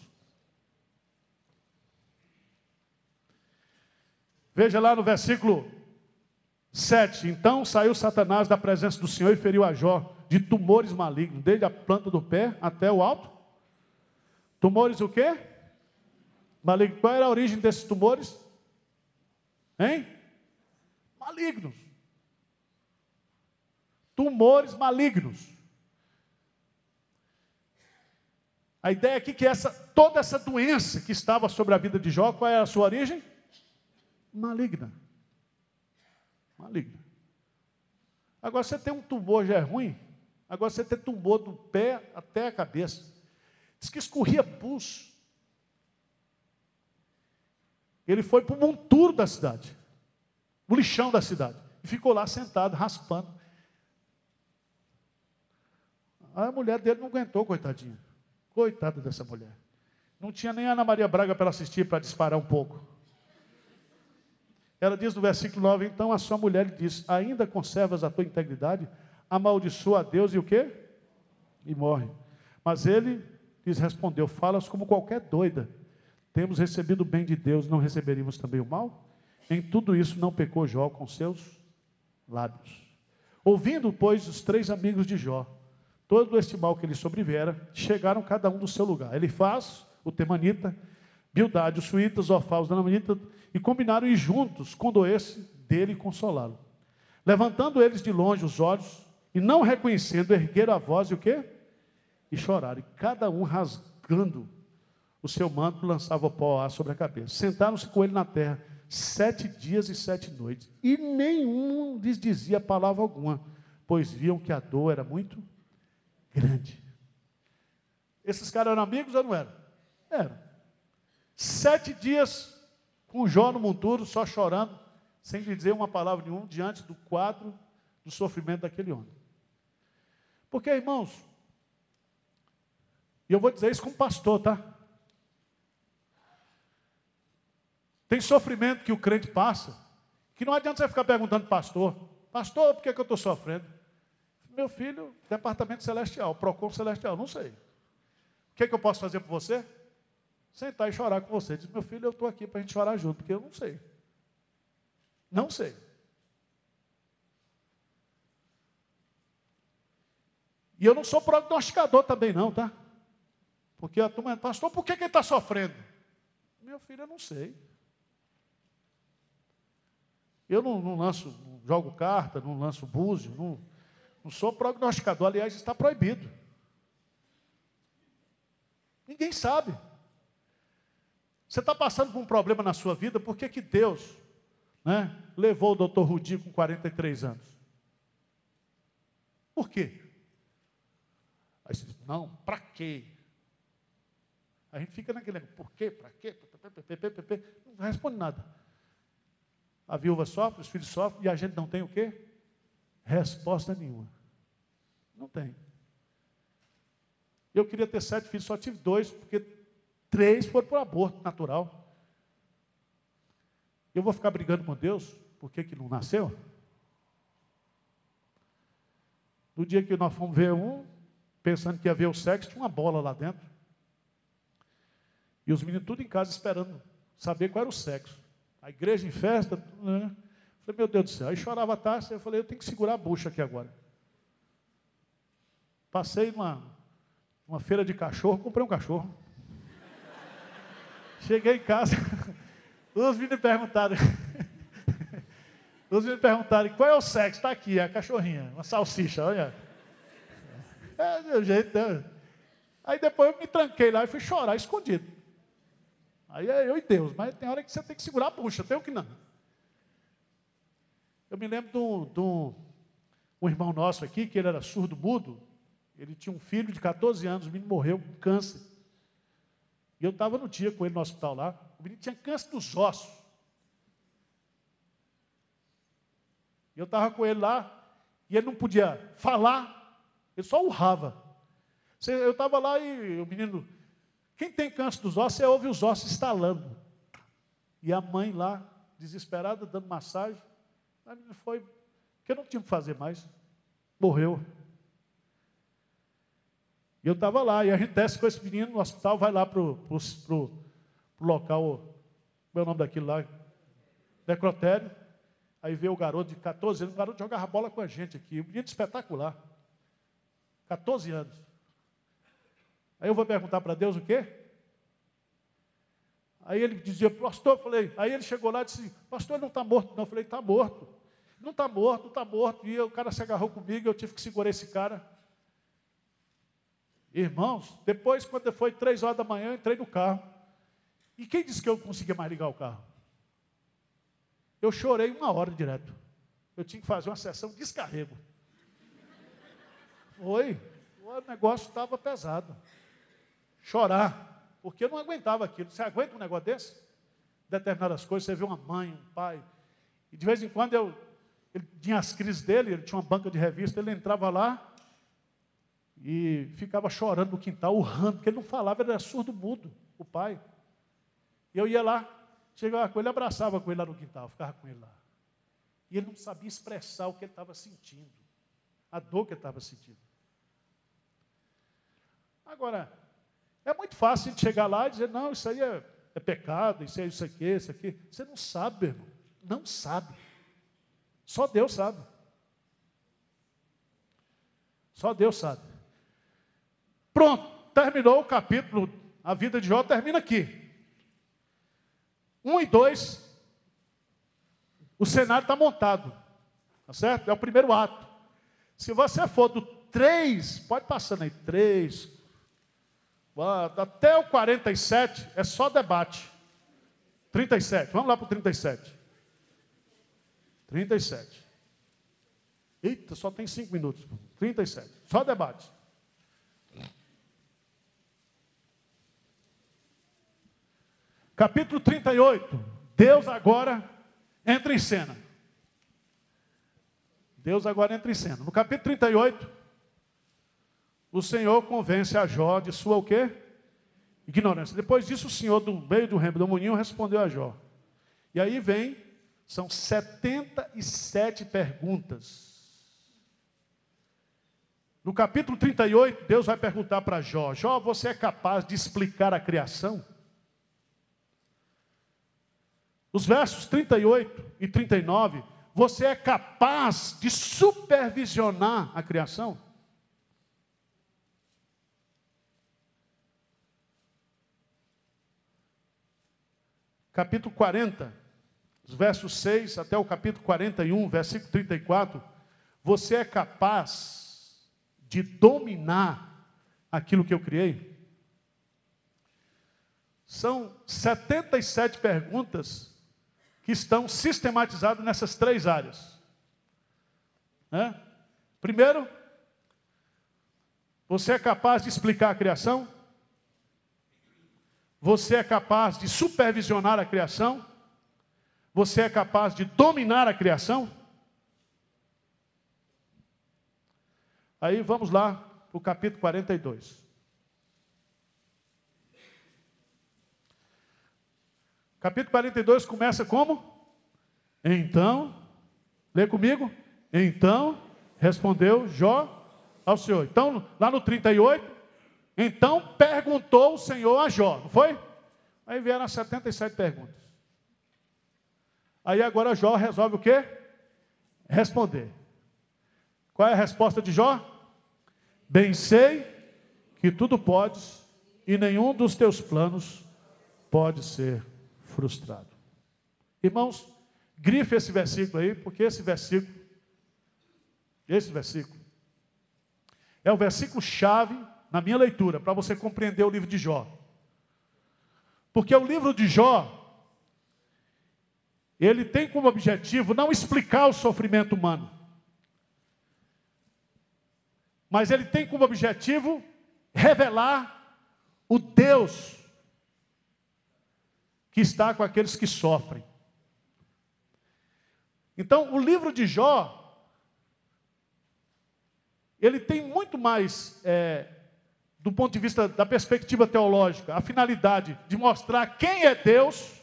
veja lá no versículo 7. Então saiu Satanás da presença do Senhor e feriu a Jó de tumores malignos, desde a planta do pé até o alto. Tumores o quê? Malignos. Qual era a origem desses tumores? Hein? Malignos. Tumores malignos. A ideia aqui é que essa, toda essa doença que estava sobre a vida de Jó, qual era a sua origem? Maligna. Maligna. Agora você tem um tumor já é ruim. Agora você tem tumor do pé até a cabeça. Diz que escorria pulso. Ele foi para o monturo da cidade, o lixão da cidade, e ficou lá sentado, raspando. A mulher dele não aguentou, coitadinha. Coitada dessa mulher. Não tinha nem Ana Maria Braga para assistir, para disparar um pouco. Ela diz no versículo 9: Então a sua mulher lhe diz: Ainda conservas a tua integridade? Amaldiçoa a Deus e o quê? E morre. Mas ele lhes respondeu: Falas como qualquer doida. Temos recebido o bem de Deus, não receberíamos também o mal? Em tudo isso não pecou Jó com seus lábios. Ouvindo, pois, os três amigos de Jó, todo este mal que lhe sobreviera, chegaram cada um do seu lugar. Ele faz o temanita, Bildade, os suítas, Ofal, os danamita, e combinaram ir juntos, condoer-se dele e consolá-lo. Levantando eles de longe os olhos, e não reconhecendo, ergueram a voz e o quê? E choraram. E cada um rasgando o seu manto, lançava o pó sobre a cabeça. Sentaram-se com ele na terra sete dias e sete noites. E nenhum lhes dizia palavra alguma, pois viam que a dor era muito grande. Esses caras eram amigos ou não eram? Eram. Sete dias com Jó no monturo, só chorando, sem lhe dizer uma palavra nenhuma, diante do quadro do sofrimento daquele homem. Porque, irmãos, e eu vou dizer isso como pastor, tá? Tem sofrimento que o crente passa, que não adianta você ficar perguntando, pastor, pastor, por que, que eu estou sofrendo? Meu filho, departamento celestial, PROCON celestial, não sei. O que, é que eu posso fazer por você? Sentar e chorar com você. Diz, meu filho, eu estou aqui para a gente chorar junto, porque eu não sei. Não sei. E eu não sou prognosticador também, não, tá? Porque a turma, pastor, por que, que ele está sofrendo? Meu filho, eu não sei. Eu não, não lanço, não jogo carta, não lanço búzio, não, não sou prognosticador, aliás, está proibido. Ninguém sabe. Você está passando por um problema na sua vida, por que, que Deus né, levou o doutor Rudi com 43 anos? Por quê? Aí você diz, não, para quê? A gente fica naquele, por quê, para quê? Não responde nada. A viúva sofre, os filhos sofrem, e a gente não tem o quê? Resposta nenhuma. Não tem. Eu queria ter sete filhos, só tive dois, porque três foram por aborto natural. Eu vou ficar brigando com Deus, por que, que não nasceu? No dia que nós fomos ver um, pensando que ia ver o sexo, tinha uma bola lá dentro. E os meninos tudo em casa esperando saber qual era o sexo. A igreja em festa, né? Falei, meu Deus do céu. Aí chorava a taça, eu falei, eu tenho que segurar a bucha aqui agora. Passei numa, numa feira de cachorro, comprei um cachorro. Cheguei em casa, os meninos perguntaram, os meninos perguntaram, qual é o sexo? Está aqui, é a cachorrinha, uma salsicha, olha. É, meu jeito, né? Aí depois eu me tranquei lá e fui chorar escondido. Aí é eu e Deus, mas tem hora que você tem que segurar a bucha, tem o que não. Eu me lembro de um, de um, um irmão nosso aqui, que ele era surdo mudo, ele tinha um filho de 14 anos, o menino morreu com câncer. Eu estava no dia com ele no hospital lá, o menino tinha câncer dos ossos. E eu estava com ele lá, e ele não podia falar, ele só urrava. Eu estava lá e o menino, quem tem câncer dos ossos, você ouve os ossos estalando. E a mãe lá, desesperada, dando massagem. Menina foi, porque não tinha o que fazer mais. Morreu. E eu estava lá, e a gente desce com esse menino no hospital, vai lá para o local, qual é o nome daquilo lá? Necrotério. Aí vê o garoto de 14 anos, o garoto jogava bola com a gente aqui, um menino espetacular. 14 anos. Aí eu vou perguntar para Deus o quê? Aí ele dizia, pastor, eu falei, aí ele chegou lá e disse, pastor, ele não está morto, não. Eu falei, está morto. Não está morto, não está morto. E o cara se agarrou comigo, eu tive que segurar esse cara. Irmãos, depois, quando foi três horas da manhã, eu entrei no carro. E quem disse que eu conseguia mais ligar o carro? Eu chorei uma hora direto. Eu tinha que fazer uma sessão de descarrego. Foi. O negócio estava pesado. Chorar. Porque eu não aguentava aquilo. Você aguenta um negócio desse? Determinadas coisas, você vê uma mãe, um pai. E de vez em quando eu. Ele tinha as crises dele, ele tinha uma banca de revista, ele entrava lá, e ficava chorando no quintal, urrando, porque ele não falava, ele era surdo mudo, o pai. Eu ia lá, chegava com ele, abraçava com ele lá no quintal, ficava com ele lá. E ele não sabia expressar o que ele estava sentindo, a dor que ele estava sentindo. Agora, é muito fácil de chegar lá e dizer, não, isso aí é, é pecado, isso é isso aqui, isso aqui. Você não sabe, irmão. Não sabe. Só Deus sabe. Só Deus sabe. Pronto, terminou o capítulo, a vida de Jó termina aqui. Um e dois, o cenário está montado, tá certo? É o primeiro ato. Se você for do 3, pode passando aí, 3, até o 47 é só debate. 37, vamos lá para o 37. 37. Eita, só tem 5 minutos. 37, só debate. Capítulo 38. Deus agora entra em cena. Deus agora entra em cena. No capítulo 38, o Senhor convence a Jó de sua o quê? Ignorância. Depois disso, o Senhor, do meio do redemoinho, respondeu a Jó. E aí vem, são 77 perguntas. No capítulo 38, Deus vai perguntar para Jó: Jó, você é capaz de explicar a criação? Os versos 38 e 39, você é capaz de supervisionar a criação? Capítulo 40, os versos 6 até o capítulo 41, versículo 34, você é capaz de dominar aquilo que eu criei? São 77 perguntas que estão sistematizados nessas três áreas. Né? Primeiro, você é capaz de explicar a criação? Você é capaz de supervisionar a criação? Você é capaz de dominar a criação? Aí vamos lá para o capítulo 42. Capítulo 42 começa como? Então, lê comigo. Então, respondeu Jó ao Senhor. Então, lá no 38, então perguntou o Senhor a Jó, não foi? Aí vieram as 77 perguntas. Aí agora Jó resolve o quê? Responder. Qual é a resposta de Jó? Bem sei que tudo podes e nenhum dos teus planos pode ser frustrado. Irmãos, grife esse versículo aí, porque esse versículo, esse versículo, é o versículo chave na minha leitura, para você compreender o livro de Jó. Porque o livro de Jó, ele tem como objetivo não explicar o sofrimento humano, mas ele tem como objetivo revelar o Deus que está com aqueles que sofrem. Então, o livro de Jó, ele tem muito mais, é, do ponto de vista da perspectiva teológica, a finalidade de mostrar quem é Deus,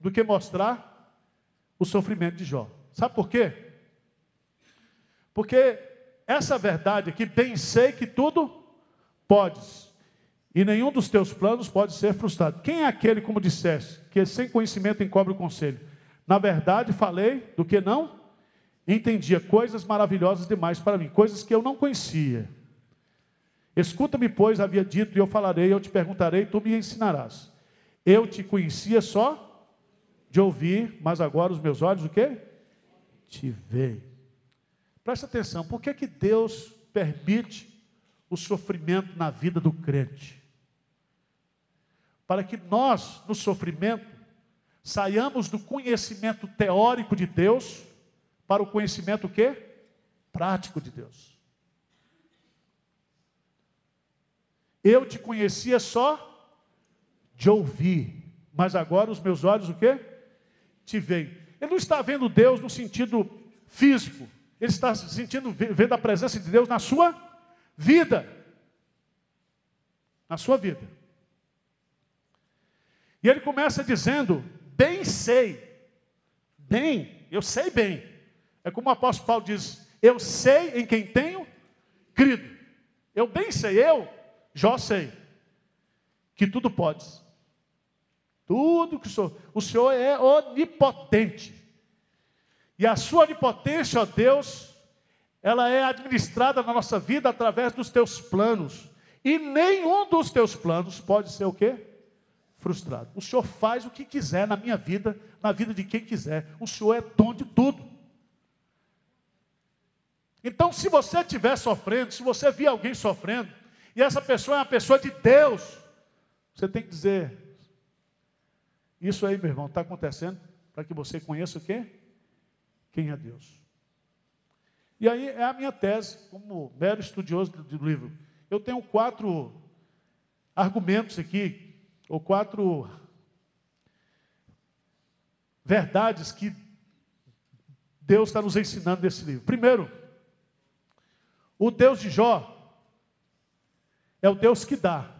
do que mostrar o sofrimento de Jó. Sabe por quê? Porque essa verdade aqui, bem sei que tudo podes, e nenhum dos teus planos pode ser frustrado. Quem é aquele, como disseste, que sem conhecimento encobre o conselho? Na verdade, falei do que não entendia, coisas maravilhosas demais para mim, coisas que eu não conhecia. Escuta-me, pois, havia dito, e eu falarei, eu te perguntarei, tu me ensinarás. Eu te conhecia só de ouvir, mas agora os meus olhos o quê? Te veem. Presta atenção, por que, que Deus permite o sofrimento na vida do crente? Para que nós, no sofrimento, saiamos do conhecimento teórico de Deus para o conhecimento o quê? Prático de Deus. Eu te conhecia só de ouvir, mas agora os meus olhos o quê? Te veem. Ele não está vendo Deus no sentido físico, ele está sentindo, vendo a presença de Deus na sua vida. Na sua vida. E ele começa dizendo: Bem sei, bem, eu sei bem. É como o apóstolo Paulo diz: Eu sei em quem tenho crido. Eu bem sei, eu, já sei, que tudo podes. Tudo que sou. O Senhor é onipotente. E a sua onipotência, ó Deus, ela é administrada na nossa vida através dos teus planos. E nenhum dos teus planos pode ser o quê? Frustrado. O Senhor faz o que quiser na minha vida, na vida de quem quiser. O Senhor é dono de tudo. Então, se você estiver sofrendo, se você vir alguém sofrendo, e essa pessoa é uma pessoa de Deus, você tem que dizer: Isso aí, meu irmão, está acontecendo para que você conheça o quê? Quem é Deus. E aí é a minha tese, como mero estudioso do livro. Eu tenho quatro argumentos aqui ou quatro verdades que Deus está nos ensinando nesse livro. Primeiro, o Deus de Jó é o Deus que dá.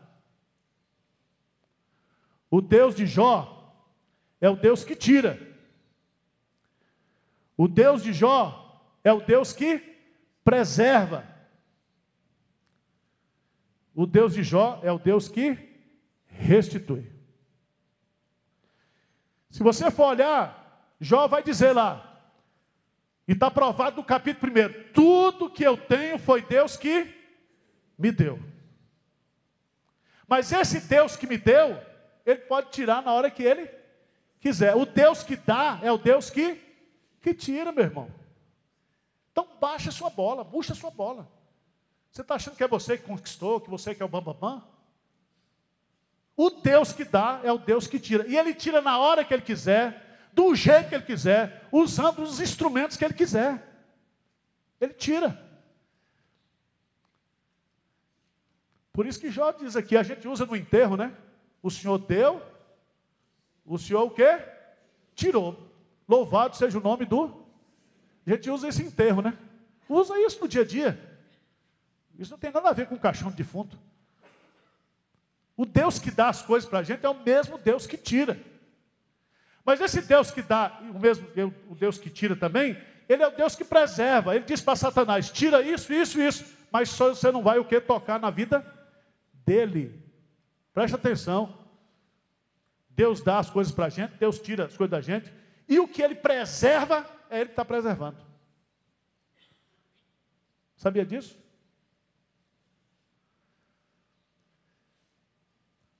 O Deus de Jó é o Deus que tira. O Deus de Jó é o Deus que preserva. O Deus de Jó é o Deus que restitui. Se você for olhar, Jó vai dizer lá, e está provado no capítulo 1: tudo que eu tenho foi Deus que me deu. Mas esse Deus que me deu, Ele pode tirar na hora que Ele quiser. O Deus que dá é o Deus que, que tira, meu irmão. Então baixa sua bola, puxa sua bola. Você está achando que é você que conquistou, que você que é o bambambam? Bam, bam? O Deus que dá é o Deus que tira. E Ele tira na hora que Ele quiser, do jeito que Ele quiser, usando os instrumentos que Ele quiser. Ele tira. Por isso que Jó diz aqui, a gente usa no enterro, né? O Senhor deu, o Senhor o quê? Tirou. Louvado seja o nome do. A gente usa esse enterro, né? Usa isso no dia a dia. Isso não tem nada a ver com caixão de defunto. O Deus que dá as coisas para a gente é o mesmo Deus que tira. Mas esse Deus que dá, o mesmo o Deus que tira também, ele é o Deus que preserva. Ele diz para Satanás: tira isso, isso, isso. Mas só você não vai o que? Tocar na vida dele. Preste atenção. Deus dá as coisas para a gente, Deus tira as coisas da gente. E o que ele preserva, é ele que está preservando. Sabia disso?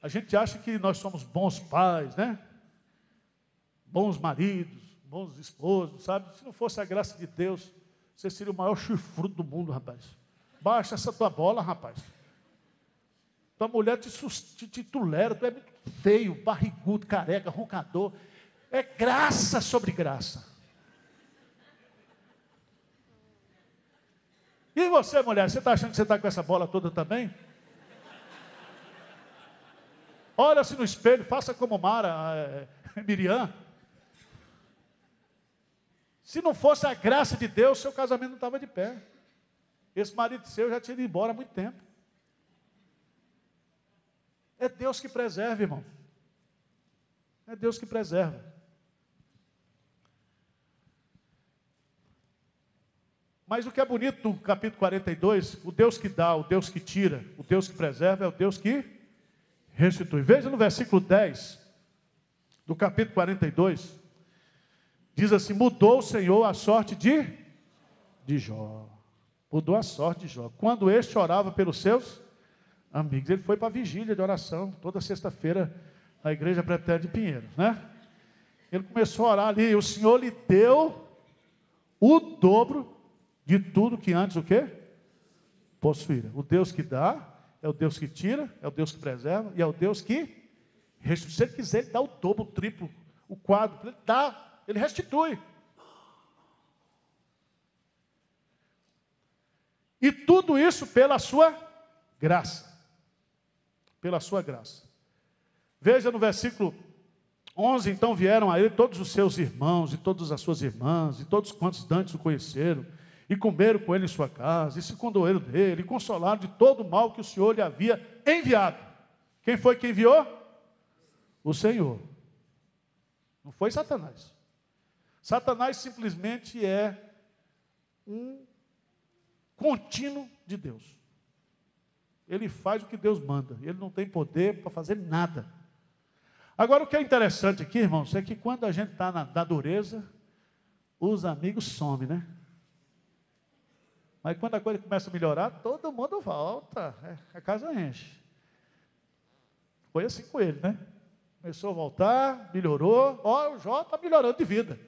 A gente acha que nós somos bons pais, né? Bons maridos, bons esposos, sabe? Se não fosse a graça de Deus, você seria o maior chifrudo do mundo, rapaz. Baixa essa tua bola, rapaz. Tua mulher te, te, te tu é feio, barrigudo, careca, roncador. É graça sobre graça. E você, mulher, você está achando que você está com essa bola toda também? Olha-se no espelho, faça como Mara, é, Miriam. Se não fosse a graça de Deus, seu casamento não estava de pé. Esse marido seu já tinha ido embora há muito tempo. É Deus que preserva, irmão. É Deus que preserva. Mas o que é bonito no capítulo 42, o Deus que dá, o Deus que tira, o Deus que preserva, é o Deus que restitui. Veja no versículo 10 do capítulo 42, diz assim: Mudou o Senhor a sorte de, de Jó. Mudou a sorte de Jó. Quando este orava pelos seus amigos, ele foi para a vigília de oração, toda sexta-feira, na igreja Pretéria de Pinheiros, né? Ele começou a orar ali, o Senhor lhe deu o dobro de tudo que antes o quê? Possuíra. O Deus que dá, é o Deus que tira, é o Deus que preserva e é o Deus que restitui. Se ele quiser, ele dá o dobro, o triplo, o quadro, ele dá, ele restitui. E tudo isso pela sua graça. Pela sua graça. Veja no versículo 11: então vieram a ele todos os seus irmãos e todas as suas irmãs, e todos quantos antes o conheceram e comeram com ele em sua casa, e se condoeram dele, e consolaram de todo o mal que o Senhor lhe havia enviado. Quem foi que enviou? O Senhor. Não foi Satanás. Satanás simplesmente é um contínuo de Deus. Ele faz o que Deus manda. Ele não tem poder para fazer nada. Agora, o que é interessante aqui, irmãos, é que quando a gente está na, na dureza, os amigos somem, né? Mas quando a coisa começa a melhorar, todo mundo volta, é, a casa enche. Foi assim com ele, né? Começou a voltar, melhorou. Ó, o Jó está melhorando de vida.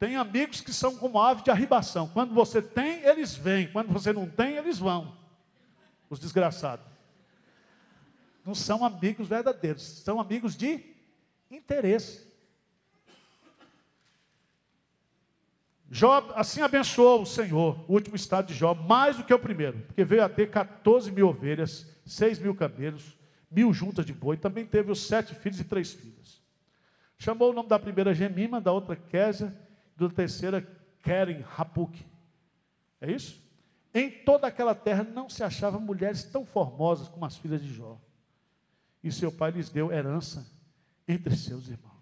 Tem amigos que são como ave de arribação. Quando você tem, eles vêm. Quando você não tem, eles vão. Os desgraçados. Não são amigos verdadeiros, são amigos de interesse. Jó, assim abençoou o Senhor, o último estado de Jó, mais do que o primeiro, porque veio a ter 14 mil ovelhas, 6 mil camelos, mil juntas de boi, também teve os sete filhos e três filhas. Chamou o nome da primeira Gemima, da outra Késia, da terceira Keren Rapuk. É isso? Em toda aquela terra não se achavam mulheres tão formosas como as filhas de Jó. E seu pai lhes deu herança entre seus irmãos.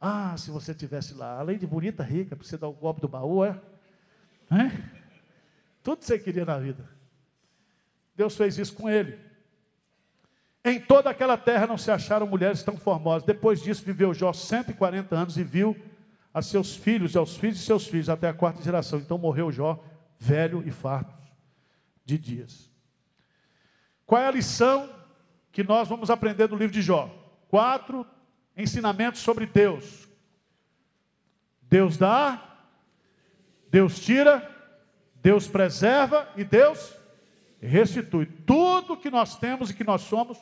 Ah, se você tivesse lá, além de bonita, rica, para você dar o golpe do baú, é? é? Tudo que você queria na vida. Deus fez isso com ele. Em toda aquela terra não se acharam mulheres tão formosas. Depois disso, viveu Jó 140 anos e viu a seus filhos e aos filhos de seus filhos até a quarta geração. Então morreu Jó, velho e farto de dias. Qual é a lição que nós vamos aprender do livro de Jó? Quatro ensinamentos sobre Deus. Deus dá, Deus tira, Deus preserva e Deus restitui. Tudo que nós temos e que nós somos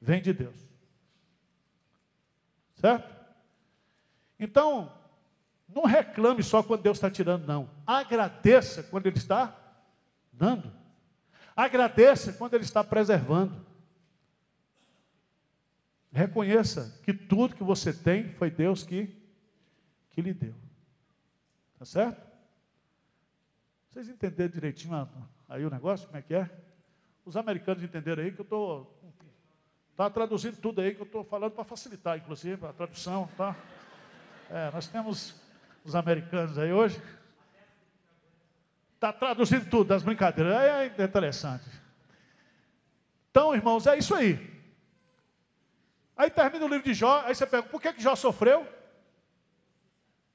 vem de Deus. Certo? Então, não reclame só quando Deus está tirando, não. Agradeça quando Ele está dando. Agradeça quando Ele está preservando. Reconheça que tudo que você tem foi Deus que, que lhe deu. Tá certo? Vocês entenderam direitinho aí o negócio, como é que é? Os americanos entenderam aí que eu estou. Está traduzindo tudo aí que eu estou falando para facilitar, inclusive, a tradução, tá? É, nós temos os americanos aí hoje. Está traduzindo tudo das brincadeiras. É interessante. Então, irmãos, é isso aí. Aí termina o livro de Jó, aí você pergunta, por que, que Jó sofreu?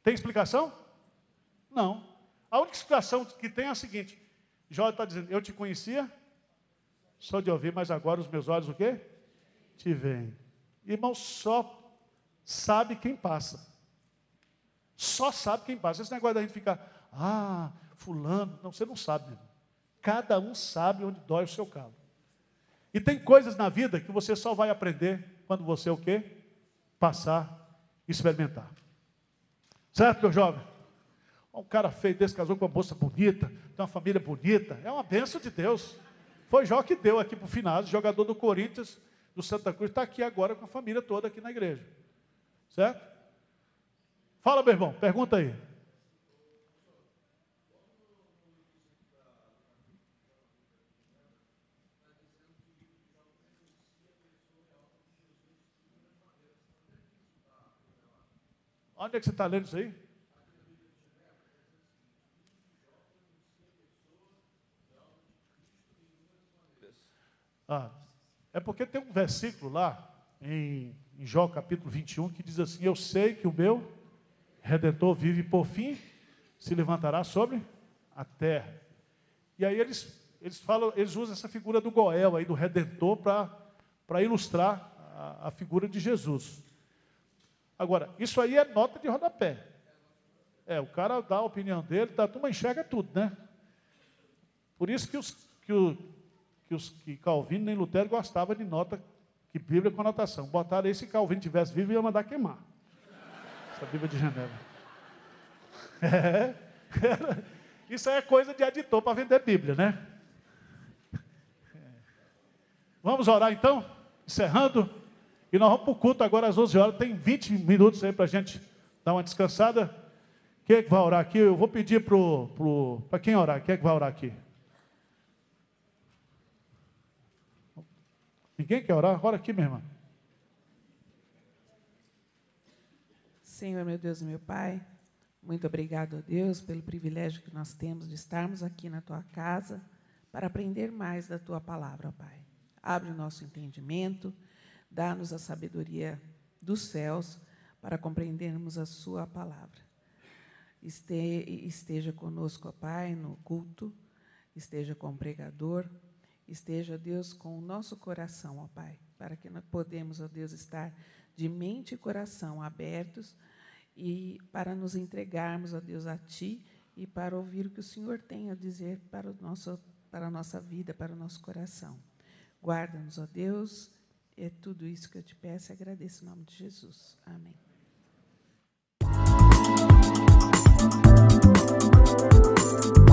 Tem explicação? Não. A única explicação que tem é a seguinte: Jó está dizendo, eu te conhecia, só de ouvir, mas agora os meus olhos o quê? Te veem. Irmão, só sabe quem passa. Só sabe quem passa. Esse negócio da gente ficar, ah, fulano, não, você não sabe. Irmão. Cada um sabe onde dói o seu calo. E tem coisas na vida que você só vai aprender quando você o quê? Passar, experimentar. Certo, meu jovem? Um cara feio desse casou com uma moça bonita, tem uma família bonita, é uma bênção de Deus. Foi Jó que deu aqui para o final, jogador do Corinthians, do Santa Cruz, está aqui agora com a família toda aqui na igreja. Certo? Fala, meu irmão, pergunta aí. Onde é que você está lendo isso aí? Ah, é porque tem um versículo lá, em, em Jó capítulo 21, que diz assim: Eu sei que o meu redentor vive por fim, se levantará sobre a terra. E aí eles, eles falam, eles usam essa figura do Goel aí, do redentor, para ilustrar a, a figura de Jesus. Agora, isso aí é nota de rodapé. É, o cara dá a opinião dele, tá, a turma enxerga tudo, né? Por isso que os, que, o, que, os, que Calvino nem Lutero gostava de nota, que Bíblia com anotação. Botaram aí, se Calvino tivesse vivo, ia mandar queimar. Essa Bíblia de Genebra. É, isso aí é coisa de editor para vender Bíblia, né? Vamos orar então? Encerrando. E nós vamos para o culto agora às 11 horas. Tem 20 minutos aí para a gente dar uma descansada. Quem é que vai orar aqui? Eu vou pedir para pro, pro, quem orar. Quem é que vai orar aqui? Ninguém quer orar? Ora aqui, minha irmã. Senhor, meu Deus meu Pai, muito obrigado a Deus pelo privilégio que nós temos de estarmos aqui na tua casa para aprender mais da tua palavra, Pai. Abre o nosso entendimento, dá-nos a sabedoria dos céus para compreendermos a sua palavra. Esteja conosco, ó Pai, no culto, esteja com o pregador, esteja, Deus, com o nosso coração, ó Pai, para que nós podemos, ó Deus, estar de mente e coração abertos e para nos entregarmos, ó Deus, a Ti e para ouvir o que o Senhor tem a dizer para, o nosso, para a nossa vida, para o nosso coração. Guarda-nos, ó Deus, é tudo isso que eu te peço e agradeço em nome de Jesus. Amém. Música